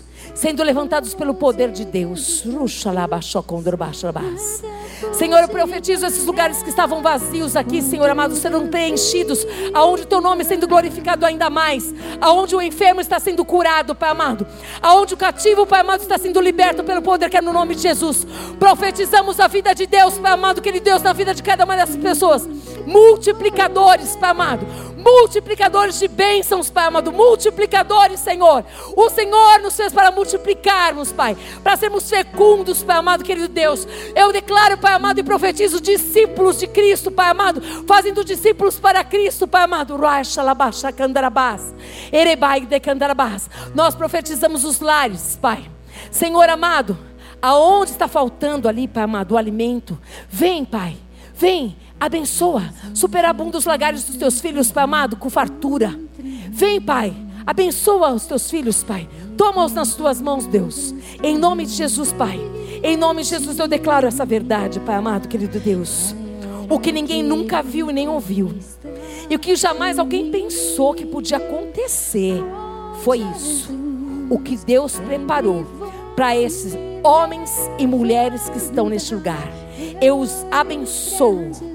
sendo levantados pelo poder de Deus. Senhor, eu profetizo esses lugares que estavam vazios aqui, Senhor amado, serão preenchidos, aonde o teu nome sendo glorificado ainda mais, aonde o enfermo está sendo curado, Pai amado, aonde o cativo, Pai amado, está sendo liberto pelo poder que é no nome de Jesus. Profetizamos a vida de Deus, Pai amado, querido Deus, na vida de cada uma dessas pessoas, multiplicadores, Pai amado multiplicadores de bênçãos, Pai amado, multiplicadores, Senhor. O Senhor nos fez para multiplicarmos, Pai, para sermos fecundos, Pai amado, querido Deus. Eu declaro, Pai amado, e profetizo discípulos de Cristo, Pai amado, fazendo discípulos para Cristo, Pai amado. Nós profetizamos os lares, Pai. Senhor amado, aonde está faltando ali, Pai amado, o alimento, vem, Pai. Vem, abençoa, superabunda os lagares dos teus filhos, Pai amado, com fartura. Vem, Pai, abençoa os teus filhos, Pai. Toma-os nas tuas mãos, Deus. Em nome de Jesus, Pai. Em nome de Jesus eu declaro essa verdade, Pai amado, querido Deus. O que ninguém nunca viu e nem ouviu. E o que jamais alguém pensou que podia acontecer foi isso. O que Deus preparou para esses homens e mulheres que estão neste lugar. Eu os abençoo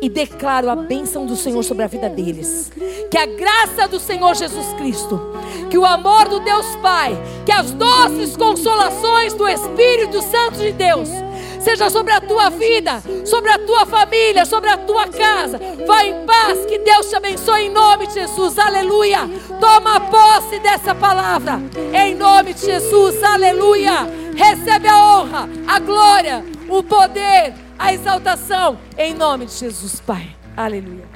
e declaro a bênção do Senhor sobre a vida deles. Que a graça do Senhor Jesus Cristo, que o amor do Deus Pai, que as doces consolações do Espírito Santo de Deus, seja sobre a tua vida, sobre a tua família, sobre a tua casa. Vai em paz, que Deus te abençoe em nome de Jesus, aleluia. Toma posse dessa palavra, em nome de Jesus, aleluia. Recebe a honra, a glória, o poder, a exaltação, em nome de Jesus, Pai, aleluia.